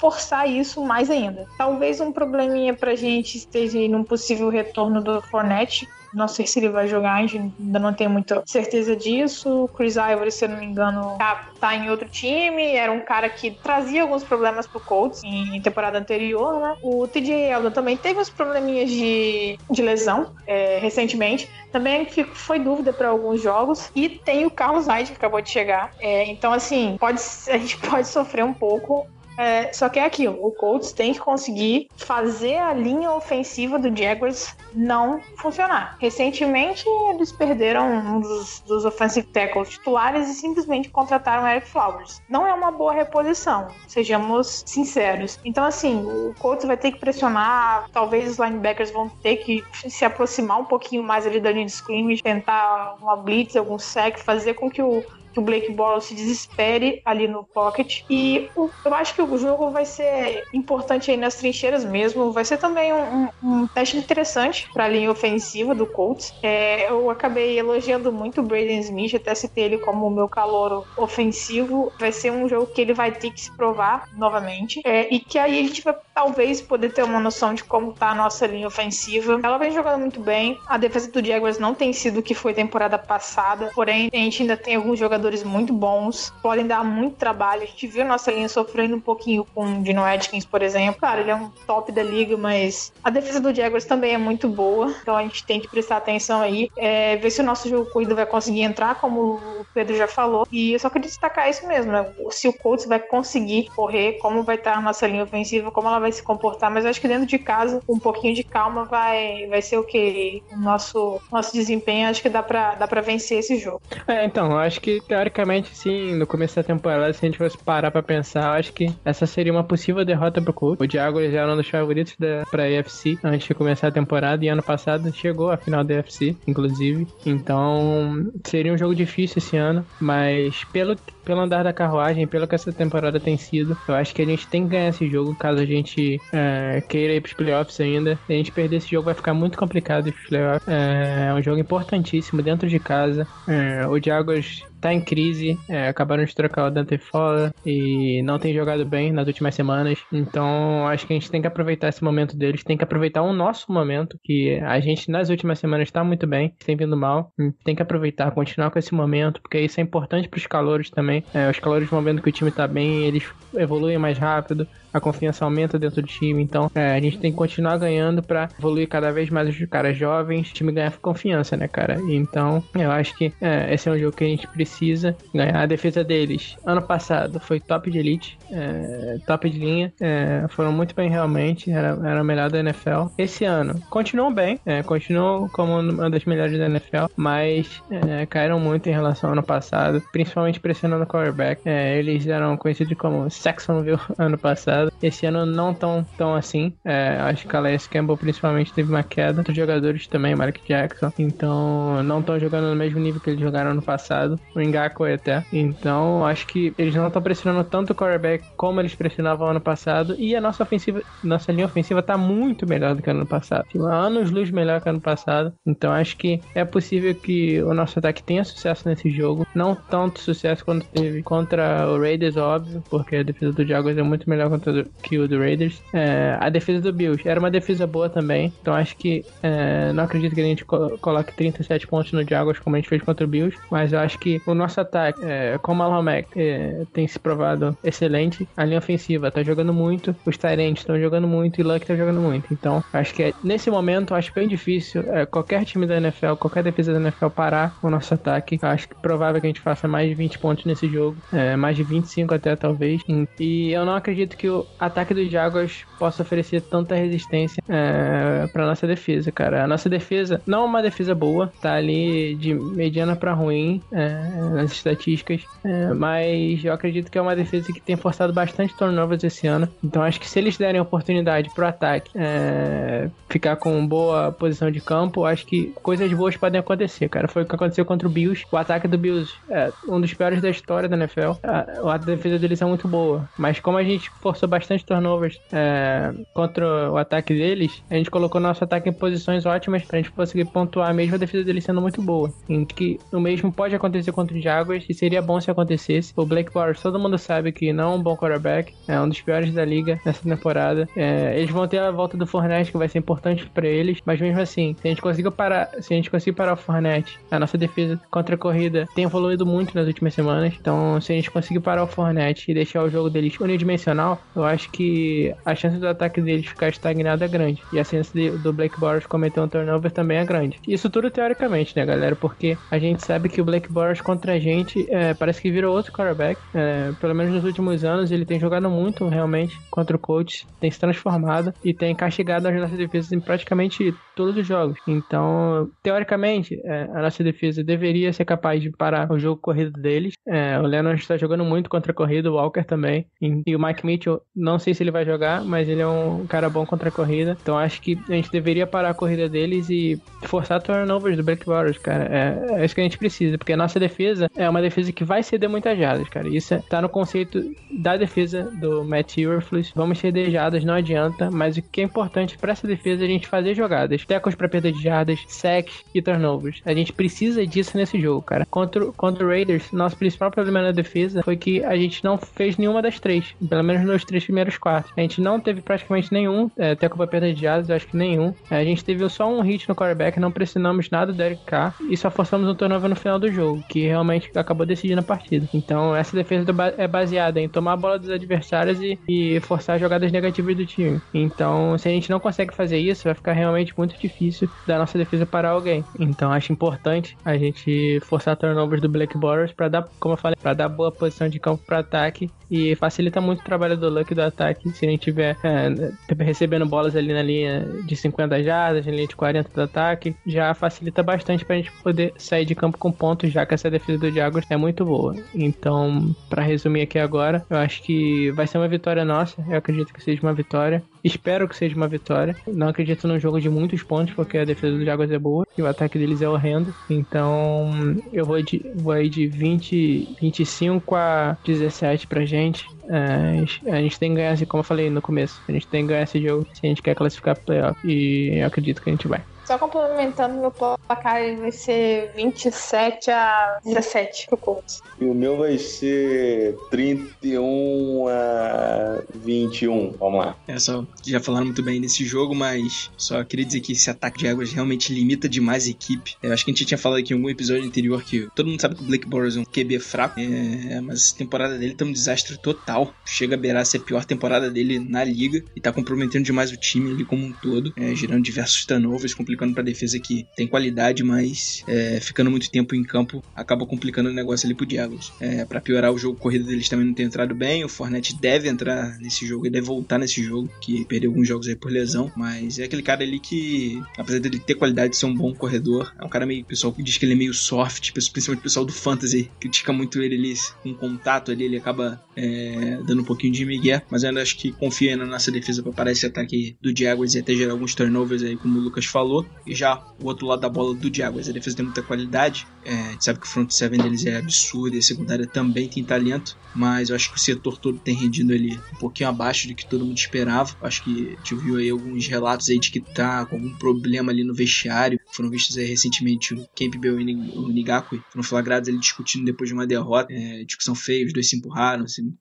forçar isso mais ainda. Talvez um probleminha pra gente esteja aí num possível retorno do Fournette, não sei se ele vai jogar, a gente ainda não tem muita certeza disso. Chris Ivory, se eu não me engano, tá, tá, em outro time. Era um cara que trazia alguns problemas pro Colts em, em temporada anterior, né? O TJ Eldon também teve uns probleminhas de, de lesão é, recentemente. Também foi dúvida para alguns jogos. E tem o Carlos Hyde, que acabou de chegar. É, então, assim, pode, a gente (laughs) pode sofrer um pouco é, só que é aquilo, o Colts tem que conseguir fazer a linha ofensiva do Jaguars não funcionar. Recentemente, eles perderam um dos, dos offensive tackles titulares e simplesmente contrataram Eric Flowers. Não é uma boa reposição, sejamos sinceros. Então, assim, o Colts vai ter que pressionar, talvez os linebackers vão ter que se aproximar um pouquinho mais ali da linha de scrimmage, tentar uma blitz, algum sec, fazer com que o que o Blake Bortles se desespere ali no pocket. E o, eu acho que o jogo vai ser importante aí nas trincheiras mesmo. Vai ser também um, um, um teste interessante para a linha ofensiva do Colts. É, eu acabei elogiando muito o Braden Smith, até citei ele como o meu calor ofensivo. Vai ser um jogo que ele vai ter que se provar novamente. É, e que aí a gente vai talvez poder ter uma noção de como tá a nossa linha ofensiva. Ela vem jogando muito bem. A defesa do Jaguars não tem sido o que foi temporada passada, porém a gente ainda tem alguns jogadores jogadores muito bons, podem dar muito trabalho. A gente viu nossa linha sofrendo um pouquinho com o Dino Atkins, por exemplo. Claro, ele é um top da liga, mas a defesa do Jaguars também é muito boa, então a gente tem que prestar atenção aí, é, ver se o nosso jogo corrido vai conseguir entrar, como o Pedro já falou. E eu só queria destacar isso mesmo, né? Se o Colts vai conseguir correr, como vai estar a nossa linha ofensiva, como ela vai se comportar, mas eu acho que dentro de casa, um pouquinho de calma vai, vai ser o que? O nosso, nosso desempenho, acho que dá pra, dá pra vencer esse jogo. É, então, eu acho que teoricamente, sim, no começo da temporada, se a gente fosse parar pra pensar, acho que essa seria uma possível derrota pro Colts. O Jaguars já era um dos favoritos da, pra AFC antes de começar a temporada, e ano passado chegou à final da AFC, inclusive. Então, seria um jogo difícil esse ano, mas pelo, pelo andar da carruagem, pelo que essa temporada tem sido, eu acho que a gente tem que ganhar esse jogo caso a gente é, queira ir pros playoffs ainda. Se a gente perder esse jogo, vai ficar muito complicado ir playoffs. É, é um jogo importantíssimo dentro de casa. É, o Jaguars tá em crise, é, acabaram de trocar o Dante Fowler e não tem jogado bem nas últimas semanas. Então, acho que a gente tem que aproveitar esse momento deles, tem que aproveitar o nosso momento, que a gente nas últimas semanas tá muito bem, tem vindo mal. Tem que aproveitar, continuar com esse momento, porque isso é importante para os calores também. É, os calores vão vendo que o time tá bem, eles evoluem mais rápido, a confiança aumenta dentro do time. Então, é, a gente tem que continuar ganhando pra evoluir cada vez mais os caras jovens, o time ganhar confiança, né, cara? Então, eu acho que é, esse é um jogo que a gente precisa ganhar. A defesa deles, ano passado, foi top de elite, é, top de linha, é, foram muito bem realmente, era, era melhor da NFL. Esse ano, continuam bem, é, continuam como uma das melhores da NFL, mas é, caíram muito em relação ao ano passado, principalmente pressionando o quarterback. Eles eram conhecidos como Saxonville (laughs) ano passado. Esse ano não tão, tão assim. É, acho que Calais Campbell principalmente teve uma queda. Outros jogadores também, Mark Jackson. Então não estão jogando no mesmo nível que eles jogaram ano passado. O Ngakwe até. Então acho que eles não estão pressionando tanto o quarterback como eles pressionavam ano passado. E a nossa ofensiva, nossa linha ofensiva tá muito melhor do que ano passado. Tipo, anos luz melhor que ano passado. Então acho que é possível que o nosso ataque tenha sucesso nesse jogo. Não tanto sucesso quanto teve contra o Raiders, óbvio, porque a defesa do Jaguars é muito melhor contra que o do Raiders. É, a defesa do Bills era uma defesa boa também. Então acho que é, não acredito que a gente co coloque 37 pontos no Jaguars como a gente fez contra o Bills. Mas eu acho que o nosso ataque, é, como o Mac é, tem se provado excelente, a linha ofensiva tá jogando muito, os Tyrants estão jogando muito e Luck tá jogando muito. Então acho que é, nesse momento acho bem difícil é, qualquer time da NFL, qualquer defesa da NFL parar o nosso ataque. Eu acho que provável que a gente faça mais de 20 pontos nesse jogo, é, mais de 25 até talvez. E eu não acredito que o ataque dos Jaguars possa oferecer tanta resistência é, para nossa defesa, cara. A nossa defesa não é uma defesa boa, tá ali de mediana para ruim é, nas estatísticas, é, mas eu acredito que é uma defesa que tem forçado bastante turnovers esse ano. Então acho que se eles derem oportunidade pro ataque é, ficar com boa posição de campo, acho que coisas boas podem acontecer, cara. Foi o que aconteceu contra o Bills. O ataque do Bills é um dos piores da história da NFL. A, a defesa deles é muito boa, mas como a gente forçou bastante turnovers é, contra o ataque deles, a gente colocou nosso ataque em posições ótimas pra gente conseguir pontuar mesmo a defesa deles sendo muito boa. Em que o mesmo pode acontecer contra o Jaguars e seria bom se acontecesse. O Blake Bortles, todo mundo sabe que não é um bom quarterback, é um dos piores da liga nessa temporada. É, eles vão ter a volta do Fournette que vai ser importante para eles, mas mesmo assim, se a gente conseguir parar, se a gente conseguir parar o Fournette, a nossa defesa contra a corrida tem evoluído muito nas últimas semanas. Então, se a gente conseguir parar o Fournette e deixar o jogo deles unidimensional, eu acho que a chance do ataque deles ficar estagnado é grande. E a chance de, do Blake Bortles cometer um turnover também é grande. Isso tudo teoricamente, né, galera? Porque a gente sabe que o Blake Bortles contra a gente é, parece que virou outro quarterback. É, pelo menos nos últimos anos, ele tem jogado muito realmente contra o coach, tem se transformado e tem castigado as nossas defesas em praticamente todos os jogos. Então, teoricamente, é, a nossa defesa deveria ser capaz de parar o jogo corrido deles. É, o Leonard está jogando muito contra a corrida, o Walker também. E o Mike Mitchell, não sei se ele vai jogar, mas ele é um cara bom contra a corrida. Então, acho que a gente deveria parar a corrida deles e forçar turnovers do Warriors, cara. É, é isso que a gente precisa, porque a nossa defesa é uma defesa que vai ceder muitas jardas, cara. Isso tá no conceito da defesa do Matt Eberflus. Vamos ceder jardas, não adianta, mas o que é importante para essa defesa é a gente fazer jogadas, tackles para perda de jardas, sacks e turnovers. A gente precisa disso nesse jogo, cara. Contra, contra o Raiders, nosso principal problema na defesa foi que a gente não fez nenhuma das três, pelo menos nos três primeiros quartos. A gente não teve praticamente nenhum é, tackle para perda de jardas, eu acho que nenhum. A gente teve só um hit no quarterback, não pressionamos nada do Derek Carr e só forçamos um turnover no final do jogo, que realmente acabou decidindo a partida. Então, essa defesa é baseada em tomar a bola dos adversários e, e forçar jogadas negativas do time. Então, se a gente não consegue fazer isso, vai ficar realmente muito difícil da nossa defesa parar alguém. Então, acho importante a gente forçar turnovers do Black Bortles para dar, como eu falei, para dar boa posição de campo para ataque e facilita muito o trabalho do Luck do ataque. Se a gente tiver é, recebendo bolas ali na linha de 50 jardas, na linha de 40 do ataque, já facilita bastante pra gente poder sair de campo com pontos, já que essa defesa do Jaguars é muito boa. Então, para resumir aqui agora, eu acho que vai ser uma vitória nossa. Eu acredito que seja uma vitória. Espero que seja uma vitória. Não acredito num jogo de muitos pontos, porque a defesa do Jaguars é boa e o ataque deles é horrendo. Então, eu vou, de, vou aí de 20, 25 a 17 pra gente gente. É, a gente tem que ganhar, assim, como eu falei no começo, a gente tem que ganhar esse jogo se a gente quer classificar pro playoff. E eu acredito que a gente vai. Só complementando, meu placar ele vai ser 27 a 17 pro Colts. E o meu vai ser 31 a 21. Vamos lá. É, só já falaram muito bem nesse jogo, mas só queria dizer que esse ataque de águas realmente limita demais a equipe. Eu acho que a gente tinha falado aqui em algum episódio anterior que todo mundo sabe que o Blake Bortles é um QB fraco, é, mas essa temporada dele tá um desastre total. Chega a beirar ser a pior temporada dele na liga e tá comprometendo demais o time ali como um todo, é, gerando diversos turnovers, complicando pra defesa que tem qualidade, mas é, ficando muito tempo em campo acaba complicando o negócio ali pro Diablos. É, para piorar, o jogo corrido deles também não tem entrado bem. O Fornette deve entrar nesse jogo e deve voltar nesse jogo, que perdeu alguns jogos aí por lesão, mas é aquele cara ali que, apesar dele ter qualidade de ser um bom corredor, é um cara meio. Pessoal diz que ele é meio soft, principalmente o pessoal do Fantasy critica muito ele ali com contato ali, ele acaba é, dando um pouquinho de migué, mas eu ainda acho que confia na nossa defesa para parar esse ataque do Jaguars e até gerar alguns turnovers aí, como o Lucas falou. E já o outro lado da bola do Jaguars, a defesa tem muita qualidade, é, a gente sabe que o front seven deles é absurdo e a secundária também tem talento, mas eu acho que o setor todo tem rendido ali um pouquinho abaixo do que todo mundo esperava. Acho que a gente viu aí alguns relatos aí de que tá com algum problema ali no vestiário. Foram vistos aí recentemente o Campbell e o Nigakui foram flagrados ali discutindo depois de uma derrota, é, discussão feia, os dois se empurraram, assim,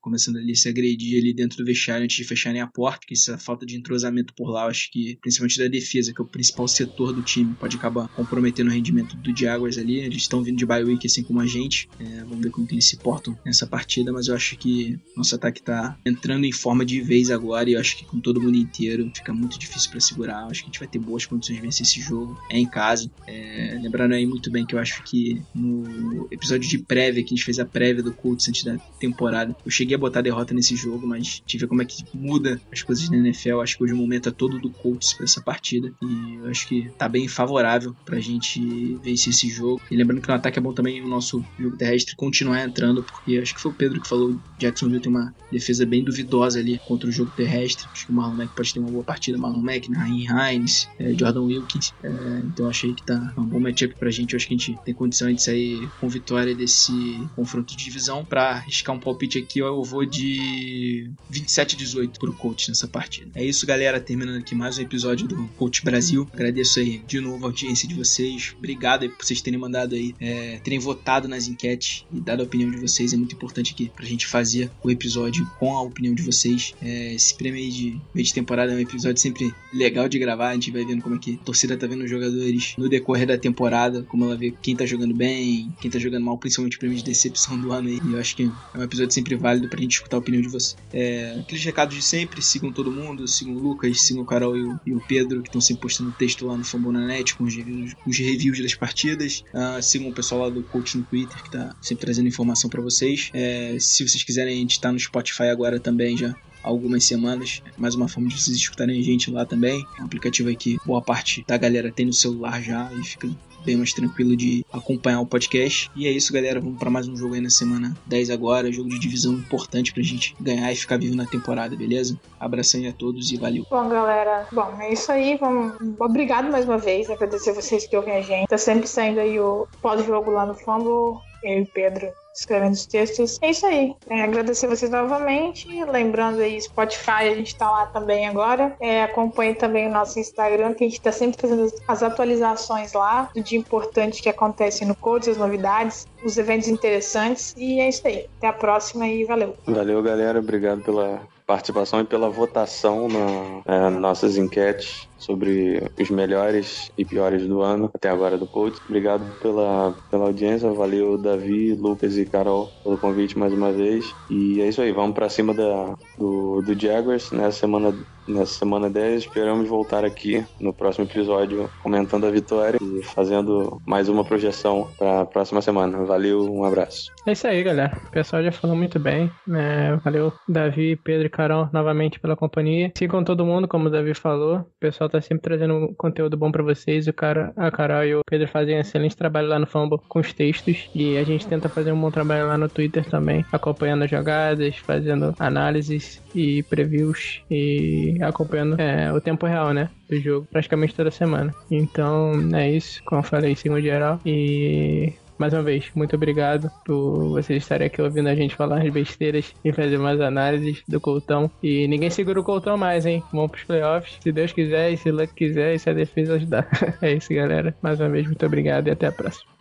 começando ali a se agredir ali dentro do vestiário antes de fecharem a porta, que essa falta de entrosamento por lá, eu acho que principalmente da defesa, que é o principal setor do time, pode acabar comprometendo o rendimento do Jaguars ali. Eles estão vindo de bye week assim como a gente. É, vamos ver como que eles se portam nessa partida, mas eu acho que nosso ataque tá entrando em forma de vez agora e eu acho que com todo mundo inteiro fica muito difícil para segurar. Eu acho que a gente vai ter boas condições de vencer esse jogo. É em casa. É, lembrando aí muito bem que eu acho que no episódio de prévia, que a gente fez a prévia do Colts antes da temporada, eu cheguei a botar derrota nesse jogo, mas tive como é que muda as coisas na NFL. Acho que hoje o momento é todo do Colts para essa partida e eu acho que tá bem favorável pra gente vencer esse jogo. E lembrando que no ataque é bom também o nosso jogo terrestre continuar entrando, porque acho que foi o Pedro que falou, Jacksonville tem uma defesa bem duvidosa ali contra o jogo terrestre. Acho que o Marlon Mack pode ter uma boa partida, Marlon Mack, Nahin Hines, é, Jordan Wilkins. É, então achei que tá um bom matchup pra gente. Eu acho que a gente tem condição de sair com vitória desse confronto de divisão. Pra arriscar um palpite aqui, eu vou de 27 a 18 pro coach nessa partida. É isso, galera. Terminando aqui mais um episódio do Coach Brasil. Agradeço aí de novo a audiência de vocês. Obrigado aí por vocês terem mandado aí, é, terem votado nas enquetes e dado a opinião de vocês. É muito importante aqui pra gente fazer o episódio com a opinião de vocês. É, esse prêmio aí de meio de temporada é um episódio sempre legal de gravar. A gente vai vendo como é que a torcida tá vendo os jogadores no decorrer da temporada, como ela vê quem tá jogando bem, quem tá jogando mal, principalmente o prêmio de decepção do ano aí. E eu acho que é um episódio sempre válido pra gente escutar a opinião de vocês. É, aqueles recados de sempre, sigam todo mundo, sigam o Lucas, sigam o Carol e o, e o Pedro, que estão sempre postando texto lá no Fambonanet com os reviews, os reviews das partidas. Uh, sigam o pessoal lá do Coach no Twitter, que tá sempre trazendo informação para vocês. É, se vocês quiserem, a gente tá no Spotify agora também já algumas semanas. Mais uma forma de vocês escutarem a gente lá também. É um aplicativo aí que boa parte da galera tem no celular já e fica bem mais tranquilo de acompanhar o podcast. E é isso, galera. Vamos para mais um jogo aí na semana 10 agora. Jogo de divisão importante pra gente ganhar e ficar vivo na temporada, beleza? Abração aí a todos e valeu. Bom, galera, bom, é isso aí. Vamos... Obrigado mais uma vez. Agradecer vocês que ouvem a gente. Tá sempre saindo aí o pós-jogo lá no Fumble. Eu e Pedro escrevendo os textos. É isso aí. É, agradecer vocês novamente. Lembrando aí, Spotify, a gente tá lá também agora. É, acompanhe também o nosso Instagram, que a gente tá sempre fazendo as atualizações lá do dia importante que acontece no Code, as novidades, os eventos interessantes. E é isso aí. Até a próxima e valeu. Valeu, galera. Obrigado pela participação e pela votação na, é, nossas enquetes sobre os melhores e piores do ano até agora do Colts. Obrigado pela, pela audiência, valeu Davi, Lucas e Carol pelo convite mais uma vez. E é isso aí, vamos para cima da, do, do Jaguars nessa semana nessa semana 10. Esperamos voltar aqui no próximo episódio comentando a vitória e fazendo mais uma projeção para a próxima semana. Valeu, um abraço. É isso aí, galera. O pessoal já falou muito bem. É, valeu, Davi, Pedro e Carol, novamente pela companhia. Sigam todo mundo, como o Davi falou. O pessoal tá sempre trazendo conteúdo bom para vocês. O cara, a Carol e o Pedro fazem um excelente trabalho lá no Fumble com os textos. E a gente tenta fazer um bom trabalho lá no Twitter também, acompanhando as jogadas, fazendo análises e previews e acompanhando é, o tempo real, né? Do jogo praticamente toda semana. Então é isso. Como eu falei, sigam geral. E mais uma vez, muito obrigado por vocês estarem aqui ouvindo a gente falar as besteiras e fazer mais análises do Coltão. E ninguém segura o Coltão mais, hein? Vamos pros playoffs. Se Deus quiser, e se Luck quiser, e se a defesa ajudar. (laughs) é isso, galera. Mais uma vez, muito obrigado e até a próxima.